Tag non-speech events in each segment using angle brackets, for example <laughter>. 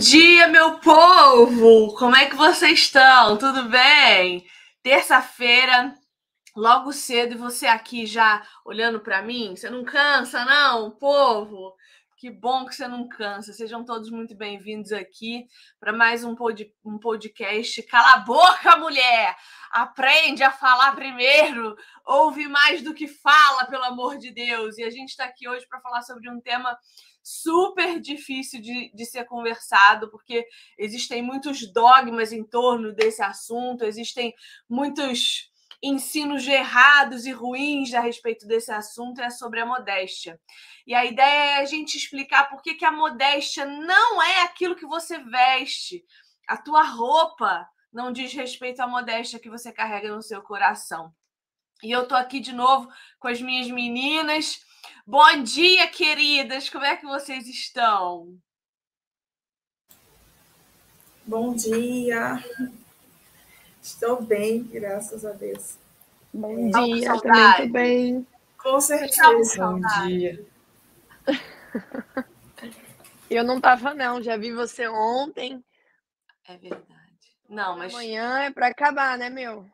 dia, meu povo! Como é que vocês estão? Tudo bem? Terça-feira, logo cedo, e você aqui já olhando para mim? Você não cansa, não, povo? Que bom que você não cansa. Sejam todos muito bem-vindos aqui para mais um, pod um podcast. Cala a boca, mulher! Aprende a falar primeiro. Ouve mais do que fala, pelo amor de Deus. E a gente está aqui hoje para falar sobre um tema super difícil de, de ser conversado, porque existem muitos dogmas em torno desse assunto, existem muitos ensinos errados e ruins a respeito desse assunto, é sobre a modéstia. E a ideia é a gente explicar por que, que a modéstia não é aquilo que você veste, a tua roupa não diz respeito à modéstia que você carrega no seu coração. E eu tô aqui de novo com as minhas meninas Bom dia, queridas. Como é que vocês estão? Bom dia. Estou bem, graças a Deus. Bom dia, também estou bem. Com certeza. Bom dia. <laughs> Eu não estava não, já vi você ontem. É verdade. Não, mas amanhã é para acabar, né, meu?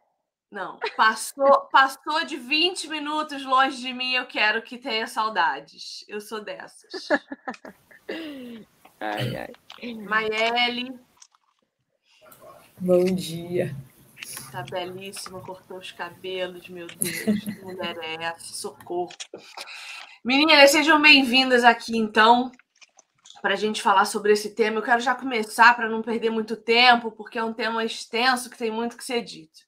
Não, passou, passou de 20 minutos longe de mim, eu quero que tenha saudades. Eu sou dessas. ai, ai. Maiele. Bom dia. Tá belíssima, cortou os cabelos, meu Deus. Que mulher é essa? Socorro. Meninas, sejam bem-vindas aqui, então, para a gente falar sobre esse tema. Eu quero já começar para não perder muito tempo, porque é um tema extenso que tem muito que ser dito.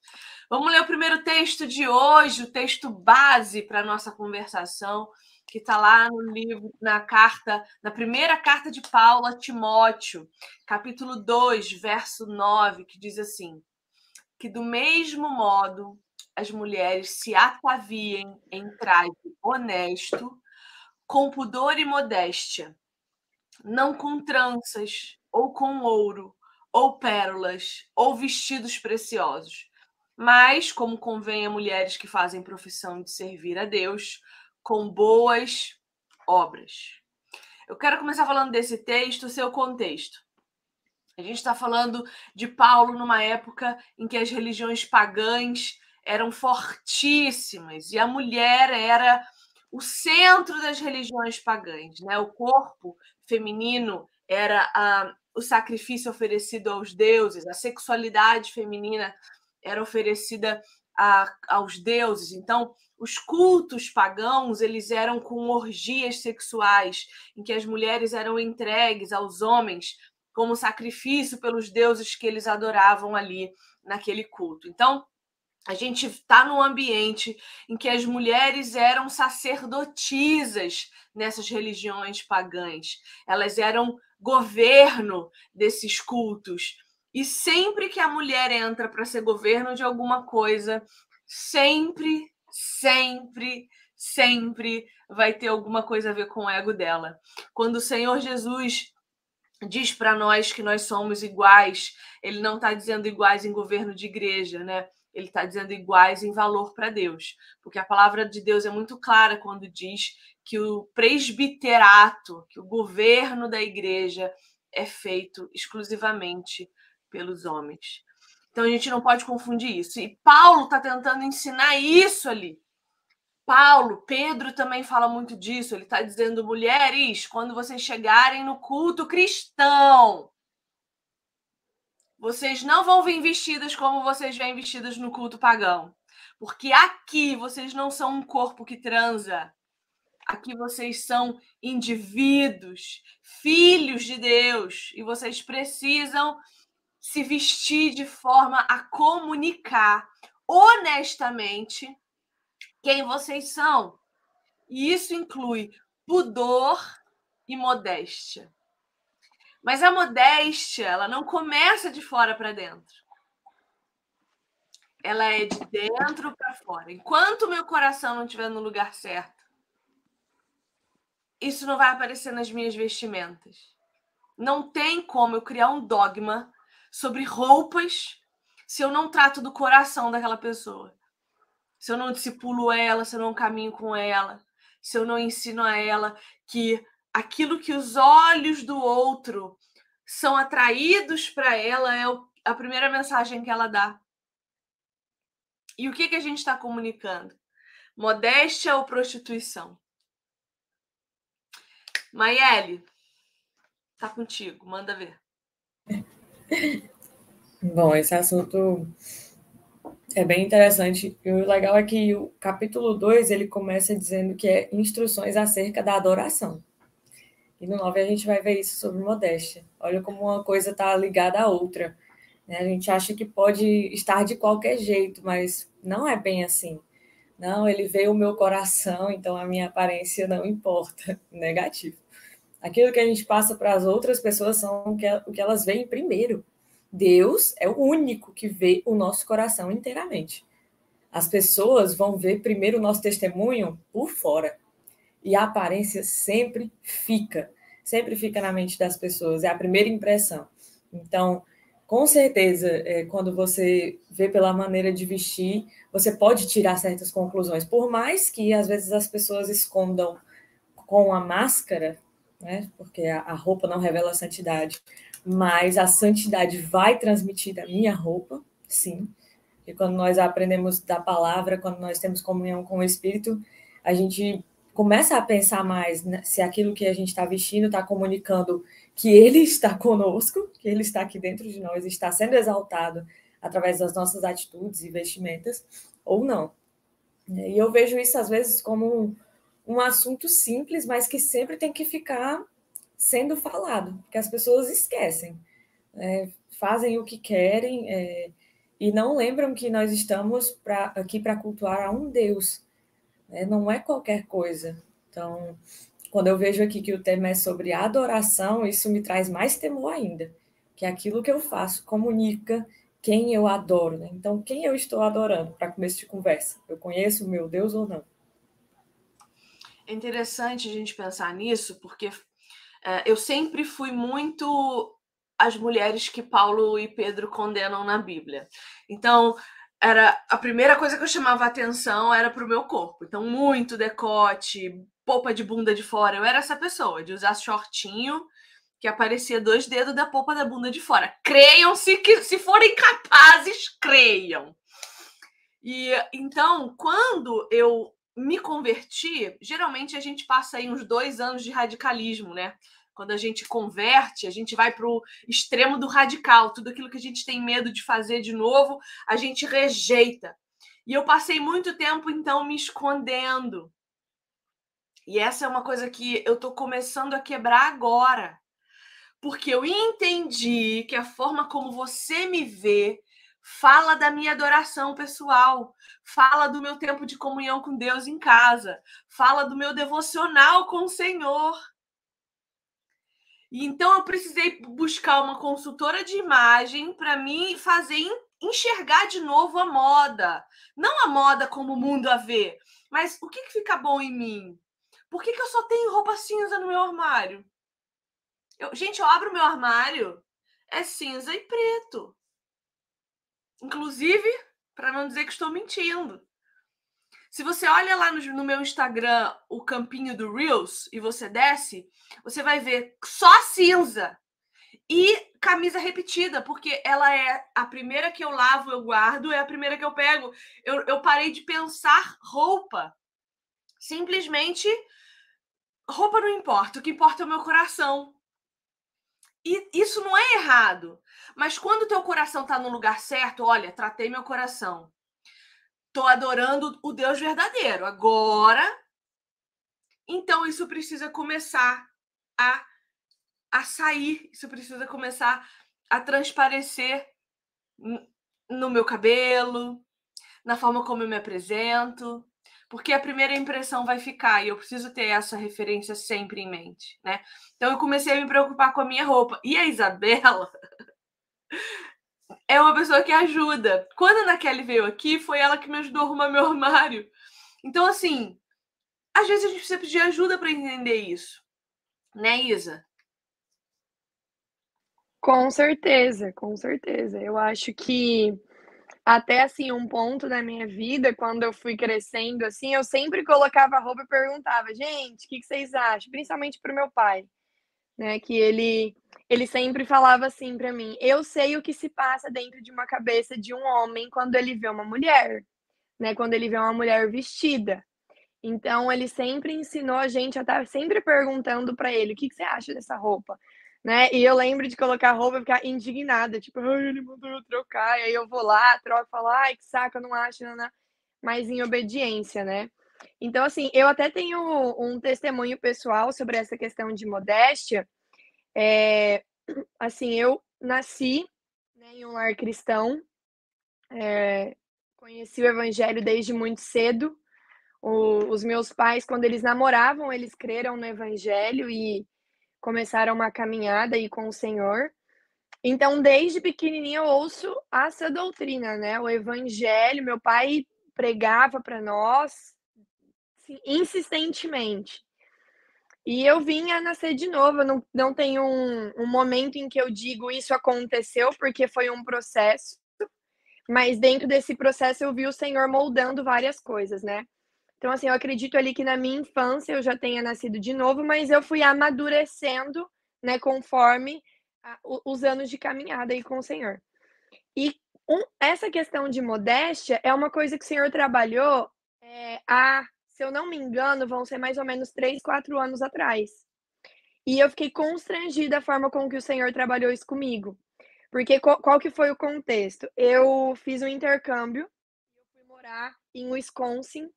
Vamos ler o primeiro texto de hoje, o texto base para a nossa conversação, que está lá no livro, na carta, na primeira carta de Paulo a Timóteo, capítulo 2, verso 9, que diz assim: que do mesmo modo as mulheres se ataviem em traje honesto, com pudor e modéstia, não com tranças, ou com ouro, ou pérolas, ou vestidos preciosos mas, como convém a mulheres que fazem profissão de servir a Deus, com boas obras. Eu quero começar falando desse texto, seu contexto. A gente está falando de Paulo numa época em que as religiões pagãs eram fortíssimas e a mulher era o centro das religiões pagãs, né? O corpo feminino era a, o sacrifício oferecido aos deuses, a sexualidade feminina era oferecida a, aos deuses. Então, os cultos pagãos eles eram com orgias sexuais, em que as mulheres eram entregues aos homens como sacrifício pelos deuses que eles adoravam ali naquele culto. Então, a gente está num ambiente em que as mulheres eram sacerdotisas nessas religiões pagãs. Elas eram governo desses cultos. E sempre que a mulher entra para ser governo de alguma coisa, sempre, sempre, sempre vai ter alguma coisa a ver com o ego dela. Quando o Senhor Jesus diz para nós que nós somos iguais, ele não está dizendo iguais em governo de igreja, né? Ele está dizendo iguais em valor para Deus, porque a palavra de Deus é muito clara quando diz que o presbiterato, que o governo da igreja é feito exclusivamente pelos homens. Então a gente não pode confundir isso. E Paulo está tentando ensinar isso ali. Paulo, Pedro também fala muito disso. Ele está dizendo, mulheres, quando vocês chegarem no culto cristão, vocês não vão vir vestidas como vocês vêm vestidas no culto pagão. Porque aqui vocês não são um corpo que transa. Aqui vocês são indivíduos, filhos de Deus. E vocês precisam se vestir de forma a comunicar honestamente quem vocês são. E isso inclui pudor e modéstia. Mas a modéstia, ela não começa de fora para dentro. Ela é de dentro para fora. Enquanto meu coração não estiver no lugar certo, isso não vai aparecer nas minhas vestimentas. Não tem como eu criar um dogma sobre roupas se eu não trato do coração daquela pessoa. Se eu não discipulo ela, se eu não caminho com ela, se eu não ensino a ela que aquilo que os olhos do outro são atraídos para ela, é a primeira mensagem que ela dá. E o que, que a gente está comunicando? Modéstia ou prostituição? Maiele, tá contigo, manda ver. Bom, esse assunto é bem interessante. E o legal é que o capítulo 2 ele começa dizendo que é instruções acerca da adoração. E no 9 a gente vai ver isso sobre modéstia. Olha como uma coisa está ligada à outra. Né? A gente acha que pode estar de qualquer jeito, mas não é bem assim. Não, ele veio o meu coração, então a minha aparência não importa. <laughs> Negativo. Aquilo que a gente passa para as outras pessoas são o que elas veem primeiro. Deus é o único que vê o nosso coração inteiramente. As pessoas vão ver primeiro o nosso testemunho por fora. E a aparência sempre fica, sempre fica na mente das pessoas, é a primeira impressão. Então, com certeza, é, quando você vê pela maneira de vestir, você pode tirar certas conclusões. Por mais que às vezes as pessoas escondam com a máscara, né? Porque a, roupa não revela a santidade, mas a santidade vai transmitir da minha roupa, sim. E quando nós aprendemos da palavra, quando nós temos comunhão com o Espírito, a gente começa a pensar mais né, se aquilo que a gente está vestindo está comunicando que Ele está conosco, que Ele está aqui dentro de nós, está sendo exaltado através das nossas atitudes e vestimentas, ou não. E eu vejo isso às vezes como um, assunto simples, mas que sempre tem que ficar sendo falado, porque as pessoas esquecem, é, fazem o que querem é, e não lembram que nós estamos pra, aqui para cultuar a um Deus né? não é qualquer coisa. Então, quando eu vejo aqui que o tema é sobre adoração, isso me traz mais temor ainda, que aquilo que eu faço comunica quem eu adoro. Né? Então, quem eu estou adorando para começo de conversa? Eu conheço o meu Deus ou não? É interessante a gente pensar nisso, porque é, eu sempre fui muito as mulheres que Paulo e Pedro condenam na Bíblia. Então, era a primeira coisa que eu chamava atenção era pro meu corpo. Então, muito decote, polpa de bunda de fora. Eu era essa pessoa, de usar shortinho que aparecia dois dedos da polpa da bunda de fora. Creiam se que se forem capazes, creiam. E então, quando eu me converti, geralmente a gente passa aí uns dois anos de radicalismo, né? Quando a gente converte, a gente vai para o extremo do radical. Tudo aquilo que a gente tem medo de fazer de novo, a gente rejeita. E eu passei muito tempo, então, me escondendo. E essa é uma coisa que eu estou começando a quebrar agora. Porque eu entendi que a forma como você me vê fala da minha adoração pessoal, fala do meu tempo de comunhão com Deus em casa, fala do meu devocional com o Senhor. E então eu precisei buscar uma consultora de imagem para mim fazer enxergar de novo a moda. Não a moda como o mundo a vê, mas o que, que fica bom em mim? Por que, que eu só tenho roupa cinza no meu armário? Eu, gente, eu abro meu armário, é cinza e preto. Inclusive, para não dizer que estou mentindo. Se você olha lá no, no, meu Instagram o campinho do Reels e você desce, você vai ver só cinza e camisa repetida, porque ela é a primeira que eu lavo, eu guardo, é a primeira que eu pego. Eu, eu parei de pensar roupa. Simplesmente, roupa não importa, o que importa é o meu coração. E isso não é errado. Mas quando o teu coração está no lugar certo, olha, tratei meu coração Estou adorando o Deus verdadeiro. Agora, então isso precisa começar a, a sair, isso precisa começar a transparecer no meu cabelo, na forma como eu me apresento, porque a primeira impressão vai ficar e eu preciso ter essa referência sempre em mente, né? Então eu comecei a me preocupar com a minha roupa. E a Isabela <laughs> é uma pessoa que ajuda. Quando a Ana Kelly veio aqui, foi ela que me ajudou a arrumar meu armário. Então, assim, às vezes a gente precisa pedir ajuda para entender isso. Né, Isa? Com certeza, com certeza. Eu acho que até assim um ponto da minha vida, quando eu fui crescendo assim, eu sempre colocava a roupa e perguntava, gente, o que, que vocês acham? Principalmente para o meu pai, né? Que ele ele sempre falava assim para mim: "Eu sei o que se passa dentro de uma cabeça de um homem quando ele vê uma mulher, né? Quando ele vê uma mulher vestida". Então ele sempre ensinou a gente a estar sempre perguntando para ele: "O que, que você acha dessa roupa?" Né? E eu lembro de colocar roupa e ficar indignada, tipo, ai, ele mandou eu trocar, e aí eu vou lá, troco, falo, ai, que saco, eu não acho, não, mas em obediência, né? Então, assim, eu até tenho um testemunho pessoal sobre essa questão de modéstia, é, assim, eu nasci né, em um lar cristão, é, conheci o evangelho desde muito cedo. O, os meus pais, quando eles namoravam, eles creram no evangelho e começaram uma caminhada aí com o Senhor. Então, desde pequenininha eu ouço essa doutrina, né? O evangelho, meu pai pregava para nós insistentemente. E eu vim a nascer de novo. Não, não tenho um, um momento em que eu digo isso aconteceu, porque foi um processo. Mas dentro desse processo eu vi o Senhor moldando várias coisas, né? Então, assim, eu acredito ali que na minha infância eu já tenha nascido de novo, mas eu fui amadurecendo, né, conforme a, os anos de caminhada aí com o Senhor. E um, essa questão de modéstia é uma coisa que o Senhor trabalhou é, há se eu não me engano, vão ser mais ou menos três, quatro anos atrás. E eu fiquei constrangida a forma com que o Senhor trabalhou isso comigo. Porque qual, que foi o contexto? Eu fiz um intercâmbio, eu fui morar em Wisconsin,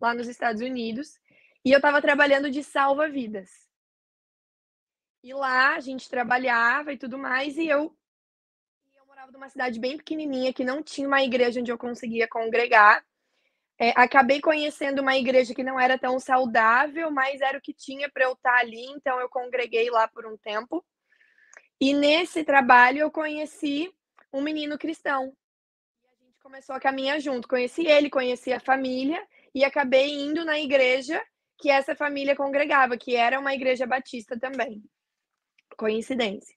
lá nos Estados Unidos, e eu estava trabalhando de salva-vidas. E lá a gente trabalhava e tudo mais, e eu, eu morava numa cidade bem pequenininha que não tinha uma igreja onde eu conseguia congregar. É, acabei conhecendo uma igreja que não era tão saudável, mas era o que tinha para eu estar ali, então eu congreguei lá por um tempo. E nesse trabalho eu conheci um menino cristão. A gente começou a caminhar junto. Conheci ele, conheci a família e acabei indo na igreja que essa família congregava, que era uma igreja batista também. Coincidência.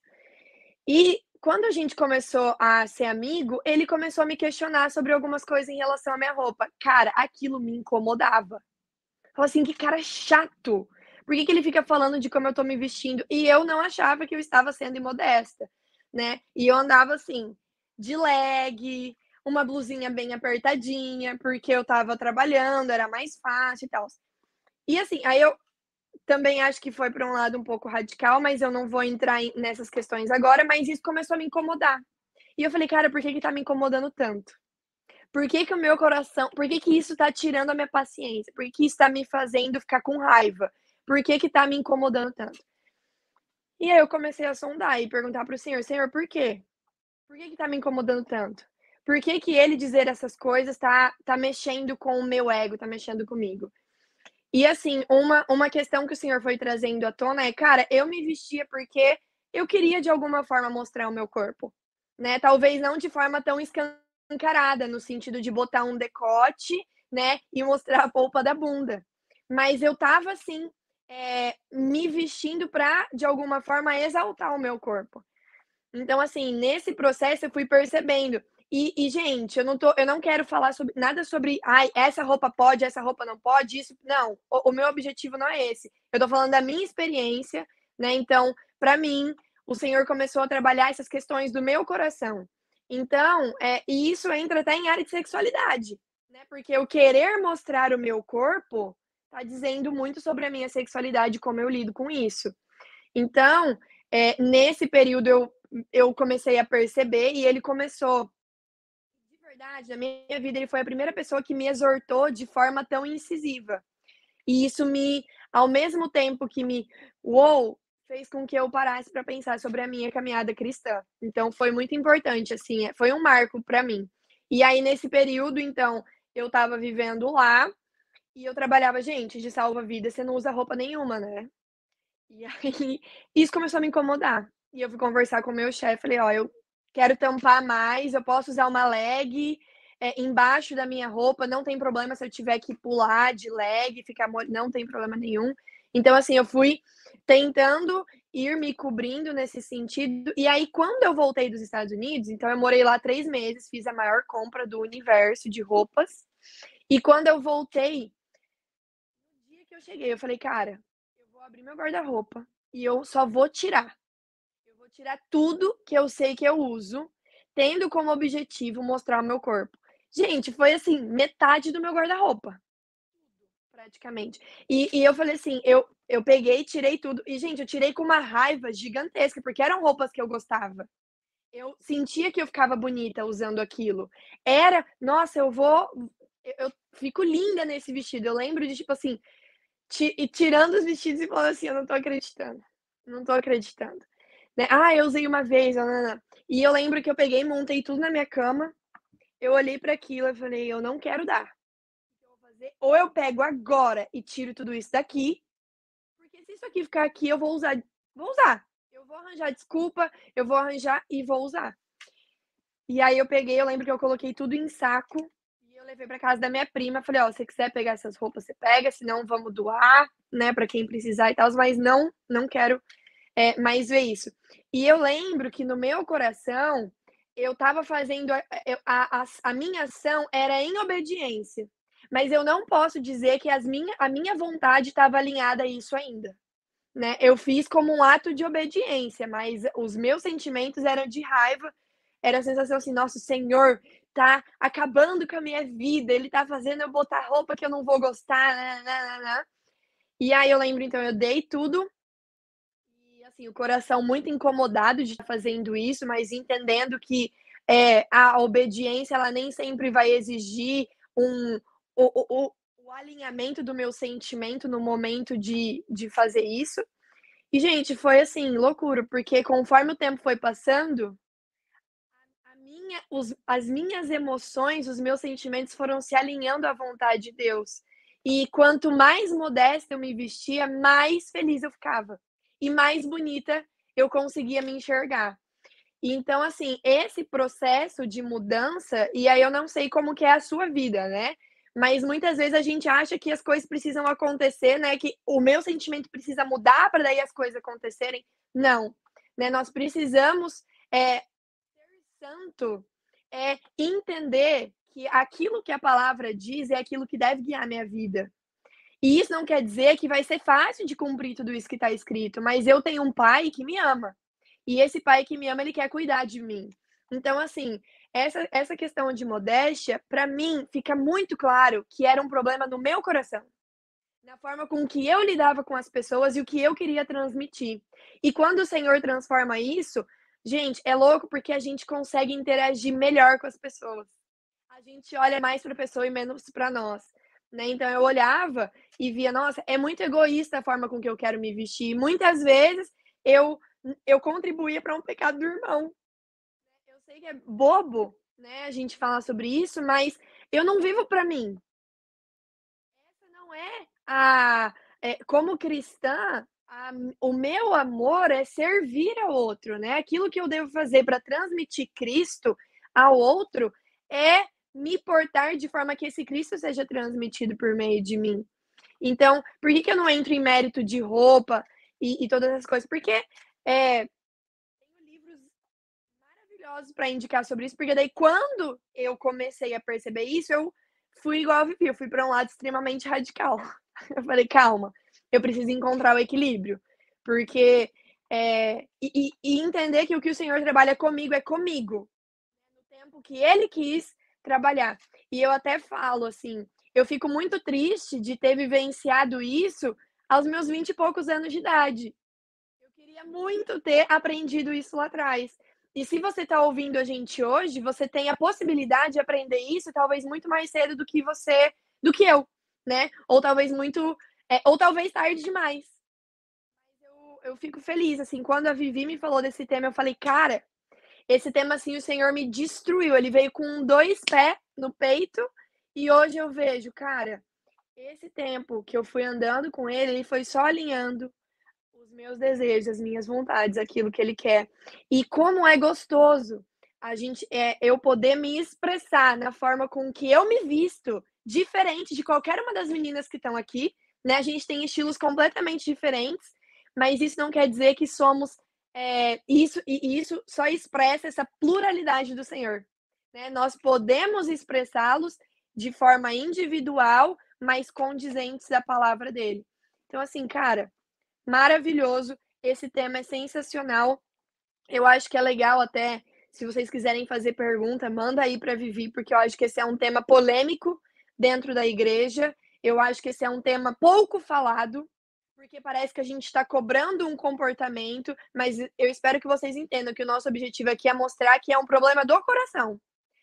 E quando a gente começou a ser amigo, ele começou a me questionar sobre algumas coisas em relação à minha roupa. Cara, aquilo me incomodava. Falei assim, que cara chato. Por que, que ele fica falando de como eu tô me vestindo? E eu não achava que eu estava sendo imodesta, né? E eu andava assim, de leg, uma blusinha bem apertadinha, porque eu tava trabalhando, era mais fácil e tal. E assim, aí eu também acho que foi para um lado um pouco radical, mas eu não vou entrar nessas questões agora, mas isso começou a me incomodar. E eu falei, cara, por que que tá me incomodando tanto? Por que que o meu coração, por que que isso tá tirando a minha paciência? Por que que isso tá me fazendo ficar com raiva? Por que que tá me incomodando tanto? E aí eu comecei a sondar e perguntar para o Senhor, Senhor, por quê? Por que que tá me incomodando tanto? Por que que ele dizer essas coisas tá, tá mexendo com o meu ego, tá mexendo comigo? E assim, uma, uma questão que o senhor foi trazendo à tona é, cara, eu me vestia porque eu queria de alguma forma mostrar o meu corpo, né? Talvez não de forma tão escancarada, no sentido de botar um decote, né, e mostrar a polpa da bunda. Mas eu tava assim, é, me vestindo para de alguma forma exaltar o meu corpo. Então, assim, nesse processo eu fui percebendo e, e, gente, eu não, tô, eu não quero falar sobre, nada sobre ai, essa roupa pode, essa roupa não pode, isso. Não, o, o meu objetivo não é esse. Eu tô falando da minha experiência, né? Então, para mim, o Senhor começou a trabalhar essas questões do meu coração. Então, é, e isso entra até em área de sexualidade, né? Porque eu querer mostrar o meu corpo tá dizendo muito sobre a minha sexualidade, como eu lido com isso. Então, é, nesse período eu, eu comecei a perceber e ele começou verdade, na minha vida, ele foi a primeira pessoa que me exortou de forma tão incisiva. E isso me, ao mesmo tempo que me, uou, fez com que eu parasse para pensar sobre a minha caminhada cristã. Então foi muito importante, assim, é, foi um marco para mim. E aí nesse período, então, eu estava vivendo lá e eu trabalhava, gente, de salva-vida, você não usa roupa nenhuma, né? E aí <laughs> isso começou a me incomodar. E eu fui conversar com o meu chefe, falei, ó, eu quero tampar mais, eu posso usar uma leg é, embaixo da minha roupa, não tem problema se eu tiver que pular de leg, ficar não tem problema nenhum. Então, assim, eu fui tentando ir me cobrindo nesse sentido. E aí, quando eu voltei dos Estados Unidos, então eu morei lá três meses, fiz a maior compra do universo de roupas. E quando eu voltei, no dia que eu cheguei, eu falei, cara, eu vou abrir meu guarda-roupa e eu só vou tirar tirar tudo que eu sei que eu uso, tendo como objetivo mostrar o meu corpo. Gente, foi assim, metade do meu guarda-roupa. Praticamente. E, e eu falei assim, eu, eu peguei, tirei tudo. E, gente, eu tirei com uma raiva gigantesca, porque eram roupas que eu gostava. Eu sentia que eu ficava bonita usando aquilo. Era, nossa, eu vou. Eu, eu fico linda nesse vestido. Eu lembro de, tipo assim, e tirando os vestidos e falando assim, eu não tô acreditando. Não tô acreditando. Né? Ah, eu usei uma vez, e eu lembro que eu peguei, montei tudo na minha cama. Eu olhei para aquilo e falei, eu não quero dar. Ou eu pego agora e tiro tudo isso daqui, porque se isso aqui ficar aqui, eu vou usar, vou usar. Eu vou arranjar desculpa, eu vou arranjar e vou usar. E aí eu peguei, eu lembro que eu coloquei tudo em saco eu levei para casa da minha prima, falei, ó, oh, se quiser pegar essas roupas, você pega, senão vamos doar, né, para quem precisar e tal, mas não, não quero é, mais ver isso. E eu lembro que no meu coração, eu estava fazendo, a, a, a, a, minha ação era em obediência, mas eu não posso dizer que as minha, a minha vontade estava alinhada a isso ainda. Né? Eu fiz como um ato de obediência, mas os meus sentimentos eram de raiva, era a sensação assim, nosso Senhor, tá acabando com a minha vida, ele tá fazendo eu botar roupa que eu não vou gostar, né, né, né, né. E aí eu lembro, então, eu dei tudo. Assim, o coração muito incomodado de estar fazendo isso, mas entendendo que é, a obediência ela nem sempre vai exigir um, o, o, o alinhamento do meu sentimento no momento de, de fazer isso. E, gente, foi assim, loucura, porque conforme o tempo foi passando, minha, os, as minhas emoções, os meus sentimentos foram se alinhando à vontade de Deus. E quanto mais modesta eu me vestia, mais feliz eu ficava. E mais bonita eu conseguia me enxergar. Então, assim, esse processo de mudança, e aí eu não sei como que é a sua vida, né? Mas muitas vezes a gente acha que as coisas precisam acontecer, né? Que o meu sentimento precisa mudar para daí as coisas acontecerem. Não. Né? Nós precisamos é, santo é entender que aquilo que a palavra diz é aquilo que deve guiar minha vida. E isso não quer dizer que vai ser fácil de cumprir tudo isso que está escrito, mas eu tenho um pai que me ama. E esse pai que me ama, ele quer cuidar de mim. Então, assim, essa, essa questão de modéstia, para mim, fica muito claro que era um problema no meu coração. Na forma com que eu lidava com as pessoas e o que eu queria transmitir. E quando o Senhor transforma isso, Gente, é louco porque a gente consegue interagir melhor com as pessoas. A gente olha mais para a pessoa e menos para nós. Né? Então eu olhava e via, nossa, é muito egoísta a forma com que eu quero me vestir. Muitas vezes eu eu contribuía para um pecado do irmão. Eu sei que é bobo, né, a gente falar sobre isso, mas eu não vivo para mim. Essa não é a é, como cristã, a, o meu amor é servir ao outro, né? Aquilo que eu devo fazer para transmitir Cristo ao outro é me portar de forma que esse Cristo seja transmitido por meio de mim. Então, por que, que eu não entro em mérito de roupa e, e todas essas coisas? Porque é, tenho livros maravilhosos para indicar sobre isso, porque daí quando eu comecei a perceber isso, eu fui igual a Vivi, eu fui para um lado extremamente radical. <laughs> Eu falei, calma, eu preciso encontrar o equilíbrio. Porque. É, e, e, entender que o que o Senhor trabalha comigo é comigo. No tempo que Ele quis trabalhar. E eu até falo assim: eu fico muito triste de ter vivenciado isso aos meus vinte e poucos anos de idade. Eu queria muito ter aprendido isso lá atrás. E se você está ouvindo a gente hoje, você tem a possibilidade de aprender isso talvez muito mais cedo do que você, do que eu, né? Ou talvez muito é, ou talvez tarde demais. Eu, eu fico feliz, assim, quando a Vivi me falou desse tema, eu falei, cara, esse tema, assim, o Senhor me destruiu. Ele veio com dois pés no peito e hoje eu vejo, cara, esse tempo que eu fui andando com ele, ele foi só alinhando os meus desejos, as minhas vontades, aquilo que ele quer. E como é gostoso a gente é eu poder me expressar na forma com que eu me visto, diferente de qualquer uma das meninas que estão aqui, né? A gente tem estilos completamente diferentes, mas isso não quer dizer que somos é, isso e isso só expressa essa pluralidade do Senhor. Né? Nós podemos expressá-los de forma individual, mas condizentes da palavra dele. Então, assim, cara, maravilhoso. Esse tema é sensacional. Eu acho que é legal até, se vocês quiserem fazer pergunta, manda aí para Vivi, porque eu acho que esse é um tema polêmico dentro da igreja. Eu acho que esse é um tema pouco falado, porque parece que a gente está cobrando um comportamento, mas eu espero que vocês entendam que o nosso objetivo aqui é mostrar que é um problema do coração.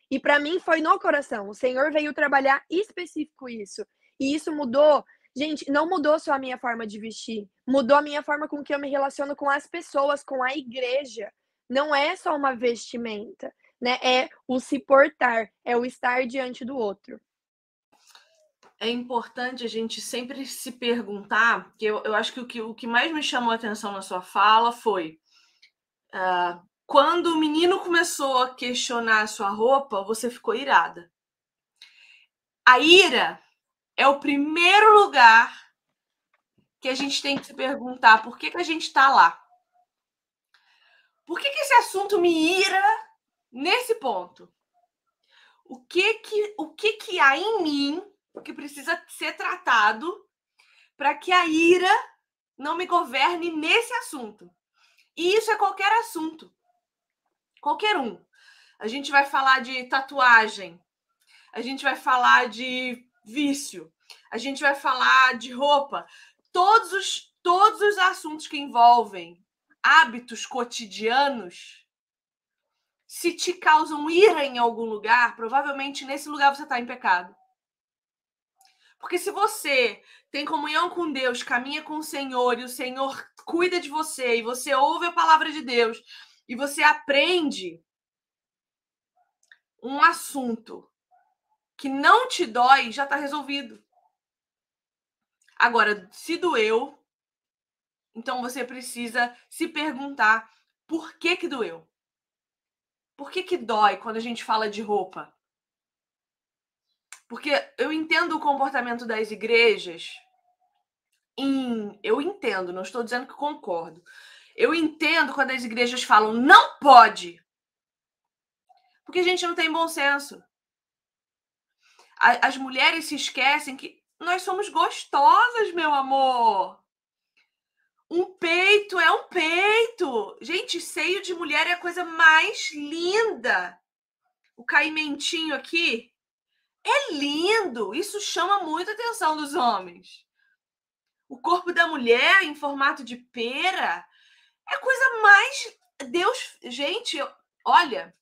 E para mim foi no coração. O Senhor veio trabalhar específico isso. E isso mudou. Gente, não mudou só a minha forma de vestir, mudou a minha forma com que eu me relaciono com as pessoas, com a igreja. Não é só uma vestimenta, né? É o se portar, é o estar diante do outro é importante a gente sempre se perguntar, que eu, eu acho que o, que o que mais me chamou a atenção na sua fala foi uh, quando o menino começou a questionar a sua roupa, você ficou irada. A ira é o primeiro lugar que a gente tem que se perguntar por que, que a gente está lá. Por que, que esse assunto me ira nesse ponto? O que que, o que, que há em mim que precisa ser tratado para que a ira não me governe nesse assunto. E isso é qualquer assunto. Qualquer um. A gente vai falar de tatuagem, a gente vai falar de vício, a gente vai falar de roupa. Todos os, todos os assuntos que envolvem hábitos cotidianos, se te causam ira em algum lugar, provavelmente nesse lugar você está em pecado. Porque se você tem comunhão com Deus, caminha com o Senhor e o Senhor cuida de você e você ouve a palavra de Deus e você aprende um assunto que não te dói, já está resolvido. Agora, se doeu, então você precisa se perguntar por que que doeu? Por que que dói quando a gente fala de roupa? Porque eu entendo o comportamento das igrejas. Em, eu entendo, não estou dizendo que concordo. Eu entendo quando as igrejas falam não pode. Porque a gente não tem bom senso. as mulheres se esquecem que nós somos gostosas, meu amor. Um peito é um peito. Gente, seio de mulher é a coisa mais linda. O caimentinho aqui é lindo! Isso chama muito a atenção dos homens. O corpo da mulher em formato de pera é coisa mais. Deus. Gente, olha.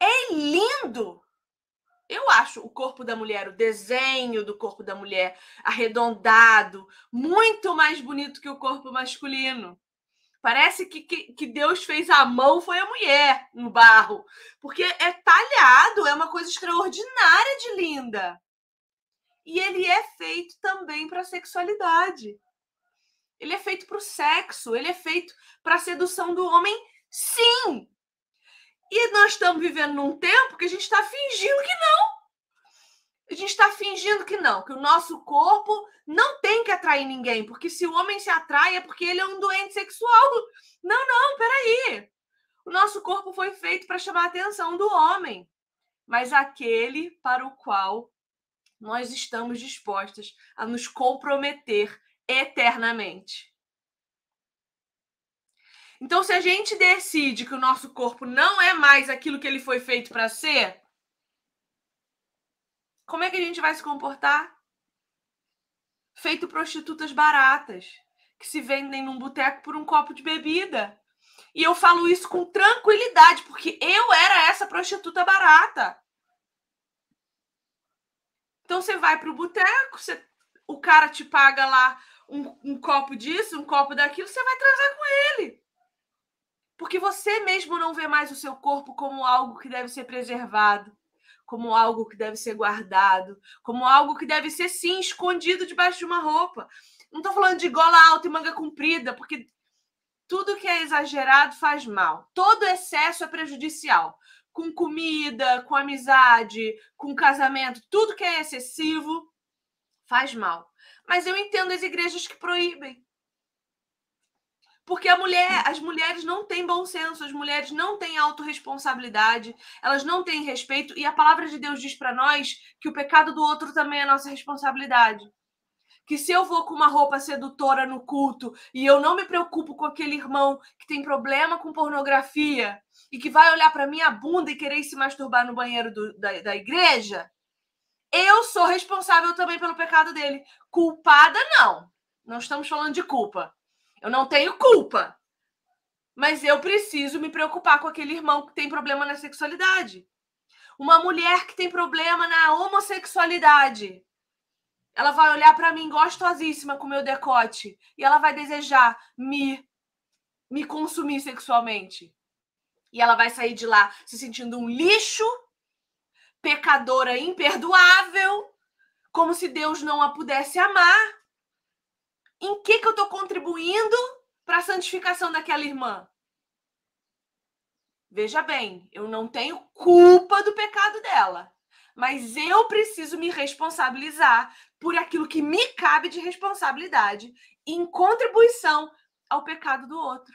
É lindo! Eu acho o corpo da mulher, o desenho do corpo da mulher arredondado, muito mais bonito que o corpo masculino. Parece que, que, que, Deus fez a mão foi a mulher no barro. Porque é talhado, é uma coisa extraordinária de linda. E ele é feito também para a sexualidade. Ele é feito para o sexo, ele é feito para a sedução do homem, sim. E nós estamos vivendo num tempo que a gente está fingindo que não a gente está fingindo que não, que o nosso corpo não tem que atrair ninguém, porque se o homem se atrai é porque ele é um doente sexual. Não, não, peraí. O nosso corpo foi feito para chamar a atenção do homem, mas aquele para o qual nós estamos dispostas a nos comprometer eternamente. Então, se a gente decide que o nosso corpo não é mais aquilo que ele foi feito para ser, como é que a gente vai se comportar? Feito prostitutas baratas, que se vendem num boteco por um copo de bebida. E eu falo isso com tranquilidade, porque eu era essa prostituta barata. Então você vai para o boteco, você... o cara te paga lá um, um copo disso, um copo daquilo, você vai transar com ele. Porque você mesmo não vê mais o seu corpo como algo que deve ser preservado como algo que deve ser guardado, como algo que deve ser, sim, escondido debaixo de uma roupa. Não estou falando de gola alta e manga comprida, porque tudo que é exagerado faz mal. Todo excesso é prejudicial. Com comida, com amizade, com casamento, tudo que é excessivo faz mal. Mas eu entendo as igrejas que proíbem. Porque a mulher, as mulheres não têm bom senso, as mulheres não têm autorresponsabilidade, elas não têm respeito, e a palavra de Deus diz para nós que o pecado do outro também é nossa responsabilidade. que se eu vou com uma roupa sedutora no culto e eu não me preocupo com aquele irmão que tem problema com pornografia e que vai olhar para minha bunda e querer se masturbar no banheiro do, da, da igreja, eu sou responsável também pelo pecado dele. Culpada, não. Não estamos falando de culpa. Eu não tenho culpa. Mas eu preciso me preocupar com aquele irmão que tem problema na sexualidade. Uma mulher que tem problema na homossexualidade. Ela vai olhar para mim gostosíssima com meu decote e ela vai desejar me me consumir sexualmente. E ela vai sair de lá se sentindo um lixo, pecadora imperdoável, como se Deus não a pudesse amar. Em que que eu estou contribuindo para a santificação daquela irmã? Veja bem, eu não tenho culpa do pecado dela, mas eu preciso me responsabilizar por aquilo que me cabe de responsabilidade em contribuição ao pecado do outro.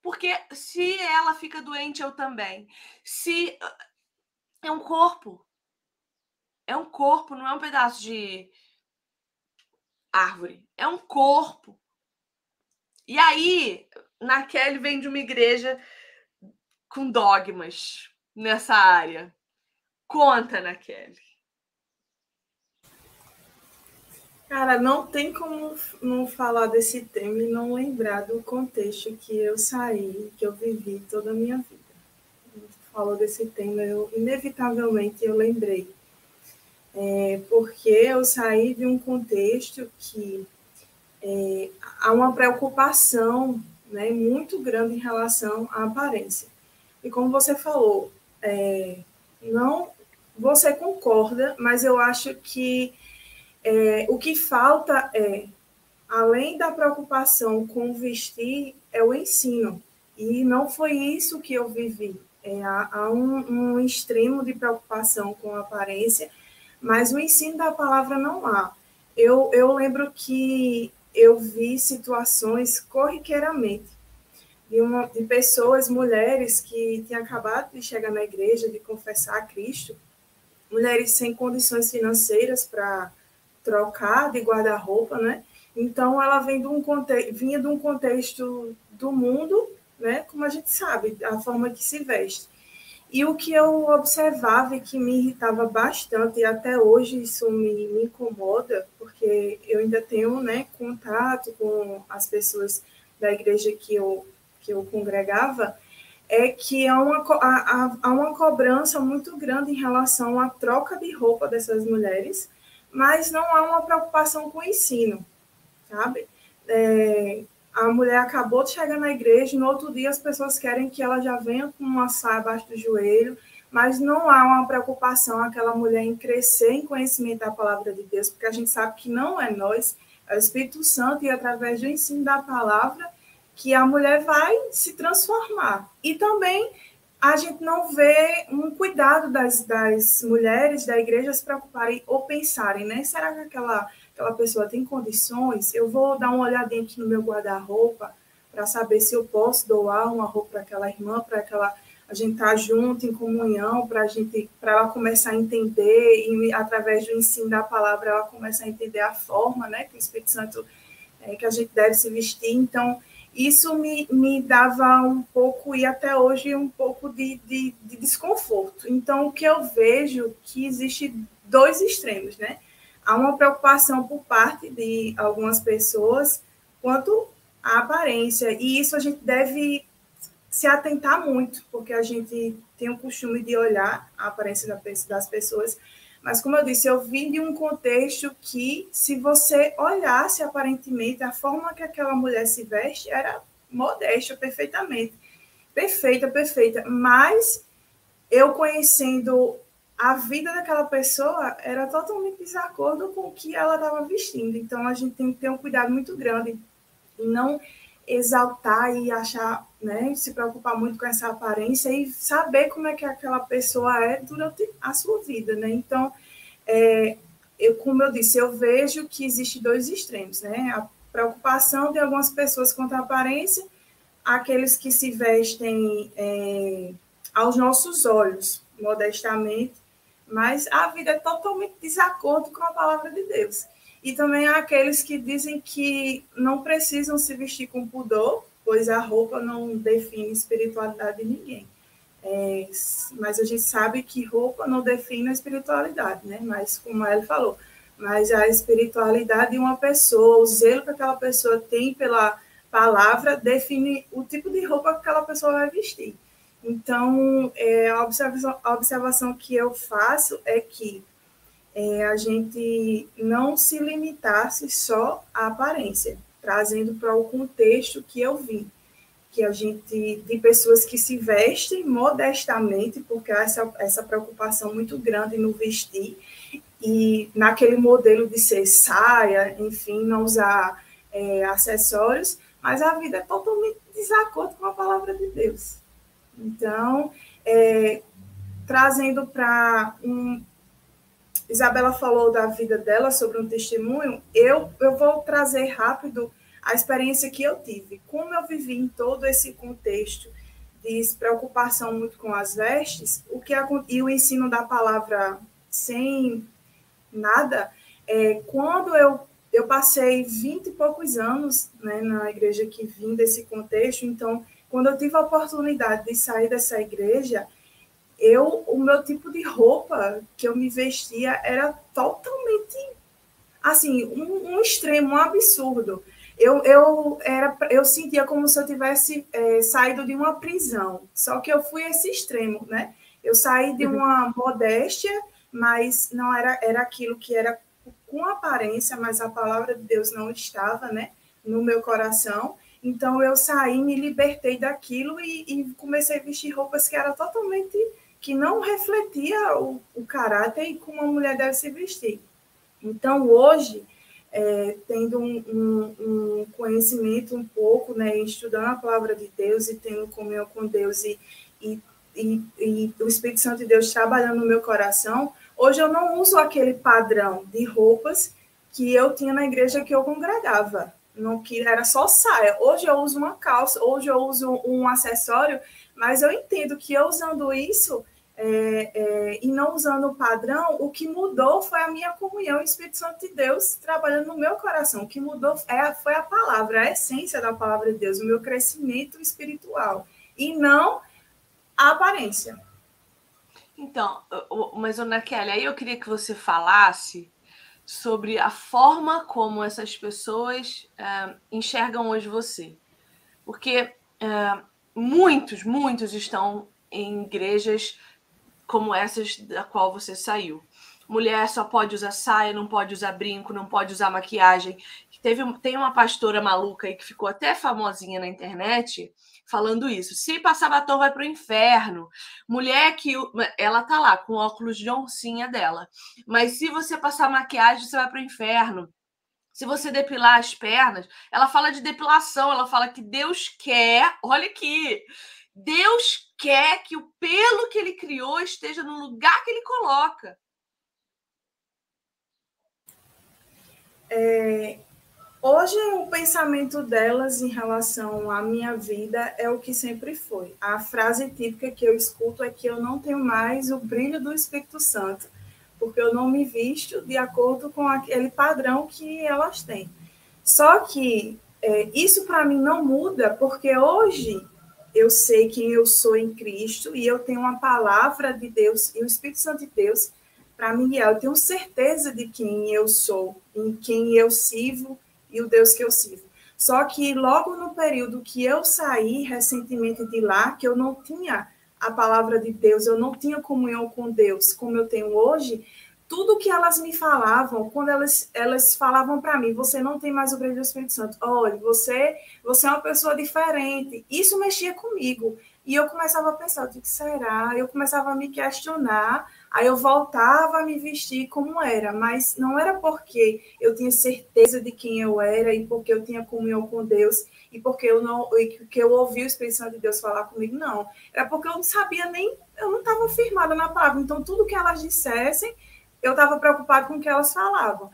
Porque se ela fica doente, eu também. Se é um corpo. É um corpo, não é um pedaço de árvore. É um corpo. E aí, Naquele vem de uma igreja com dogmas nessa área. Conta, Naquele. Cara, não tem como não falar desse tema e não lembrar do contexto que eu saí, que eu vivi toda a minha vida. Falou desse tema, eu inevitavelmente eu lembrei. É, porque eu saí de um contexto que é, há uma preocupação né, muito grande em relação à aparência. E como você falou, é, não você concorda, mas eu acho que é, o que falta é, além da preocupação com vestir, é o ensino. E não foi isso que eu vivi. É, há, um, um extremo de preocupação com a aparência, mas o ensino da palavra não há. Eu, eu lembro que eu vi situações corriqueiramente de, uma, de pessoas, mulheres que tinham acabado de chegar na igreja, de confessar a Cristo, mulheres sem condições financeiras para trocar de guarda-roupa, né? Então, ela vem de um vinha de um contexto do mundo, né? Como a gente sabe, a forma que se veste. E o que eu observava e que me irritava bastante, e até hoje isso me, me incomoda, porque eu ainda tenho né, contato com as pessoas da igreja que eu, que eu congregava, é que há uma, há, há uma cobrança muito grande em relação à troca de roupa dessas mulheres, mas não há uma preocupação com o ensino, sabe? É, a mulher acabou de chegar na igreja, no outro dia as pessoas querem que ela já venha com uma saia abaixo do joelho, mas não há uma preocupação aquela mulher em crescer em conhecimento da palavra de Deus, porque a gente sabe que não é nós, é o Espírito Santo e através do ensino da palavra que a mulher vai se transformar. E também a gente não vê um cuidado das, das mulheres da igreja se preocuparem ou pensarem, né? Será que aquela aquela pessoa tem condições, eu vou dar uma olhadinha aqui no meu guarda-roupa para saber se eu posso doar uma roupa para aquela irmã, para aquela a gente estar tá junto em comunhão, para a gente, para ela começar a entender e através do ensino da palavra ela começa a entender a forma, né, que o Espírito Santo é, que a gente deve se vestir. Então isso me, me dava um pouco e até hoje um pouco de, de, de desconforto. Então o que eu vejo que existe dois extremos, né? Há uma preocupação por parte de algumas pessoas quanto à aparência, e isso a gente deve se atentar muito, porque a gente tem o costume de olhar a aparência das pessoas, mas como eu disse, eu vim de um contexto que, se você olhasse aparentemente a forma que aquela mulher se veste, era modesta perfeitamente, perfeita, perfeita, mas eu conhecendo a vida daquela pessoa era totalmente de desacordo com o que ela estava vestindo. Então a gente tem que ter um cuidado muito grande e não exaltar e achar, né, se preocupar muito com essa aparência e saber como é que aquela pessoa é durante a sua vida, né? Então, é, eu, como eu disse, eu vejo que existe dois extremos, né? A preocupação de algumas pessoas quanto à aparência, aqueles que se vestem é, aos nossos olhos, modestamente, mas a vida é totalmente desacordo com a palavra de Deus. E também há aqueles que dizem que não precisam se vestir com pudor, pois a roupa não define espiritualidade de ninguém. É, mas a gente sabe que roupa não define a espiritualidade, né? Mas como ele falou, mas a espiritualidade de uma pessoa, o zelo que aquela pessoa tem pela palavra define o tipo de roupa que aquela pessoa vai vestir. Então, é, a, observação, a observação que eu faço é que é, a gente não se limitasse só à aparência, trazendo para o contexto que eu vi, que a gente, de pessoas que se vestem modestamente, porque há essa, essa preocupação muito grande no vestir, e naquele modelo de ser saia, enfim, não usar é, acessórios, mas a vida é totalmente desacordo com a palavra de Deus. Então, é, trazendo para um. Isabela falou da vida dela sobre um testemunho, eu, eu vou trazer rápido a experiência que eu tive. Como eu vivi em todo esse contexto de preocupação muito com as vestes, o que e o ensino da palavra sem nada, é, quando eu, eu passei vinte e poucos anos né, na igreja que vim desse contexto, então quando eu tive a oportunidade de sair dessa igreja, eu o meu tipo de roupa que eu me vestia era totalmente assim um, um extremo, um absurdo. Eu, eu, era, eu sentia como se eu tivesse é, saído de uma prisão, só que eu fui esse extremo, né? Eu saí de uhum. uma modéstia, mas não era, era aquilo que era com aparência, mas a palavra de Deus não estava, né, no meu coração. Então eu saí, me libertei daquilo e, e comecei a vestir roupas que era totalmente que não refletia o, o, caráter e como uma mulher deve se vestir. Então hoje, é, tendo um, um, um, conhecimento um pouco, né, estudando a palavra de Deus e tendo comunhão com Deus e, e, e, e o Espírito Santo de Deus trabalhando no meu coração, hoje eu não uso aquele padrão de roupas que eu tinha na igreja que eu congregava não que era só saia. Hoje eu uso uma calça, hoje eu uso um acessório, mas eu entendo que eu usando isso é, é, e não usando o padrão, o que mudou foi a minha comunhão o Espírito Santo de Deus trabalhando no meu coração. O que mudou é, foi a palavra, a essência da palavra de Deus, o meu crescimento espiritual, e não a aparência. Então, mas, Ana Kelly, aí eu queria que você falasse sobre a forma como essas pessoas uh, enxergam hoje você. Porque uh, muitos, muitos estão em igrejas como essas da qual você saiu. Mulher só pode usar saia, não pode usar brinco, não pode usar maquiagem. Teve, tem uma pastora maluca aí que ficou até famosinha na internet, falando isso. Se passar batom, vai para o inferno. Mulher que. Ela tá lá com óculos de oncinha dela. Mas se você passar maquiagem, você vai para o inferno. Se você depilar as pernas, ela fala de depilação, ela fala que Deus quer, olha aqui, Deus quer que o pelo que ele criou esteja no lugar que ele coloca. É, Hoje, o pensamento delas em relação à minha vida é o que sempre foi. A frase típica que eu escuto é que eu não tenho mais o brilho do Espírito Santo, porque eu não me visto de acordo com aquele padrão que elas têm. Só que é, isso para mim não muda, porque hoje eu sei quem eu sou em Cristo e eu tenho uma palavra de Deus e o Espírito Santo de Deus para me guiar. Eu tenho certeza de quem eu sou, em quem eu sirvo e o Deus que eu sirvo. Só que logo no período que eu saí recentemente de lá, que eu não tinha a palavra de Deus, eu não tinha comunhão com Deus como eu tenho hoje, tudo que elas me falavam, quando elas, elas falavam para mim, você não tem mais o brilho do Espírito Santo, olha, você, você é uma pessoa diferente, isso mexia comigo. E eu começava a pensar, o que será? Eu começava a me questionar Aí eu voltava a me vestir como era, mas não era porque eu tinha certeza de quem eu era e porque eu tinha comunhão com Deus e porque eu não e que eu ouvi o Espírito Santo de Deus falar comigo, não. Era porque eu não sabia nem, eu não estava firmada na palavra. Então tudo que elas dissessem, eu estava preocupada com o que elas falavam.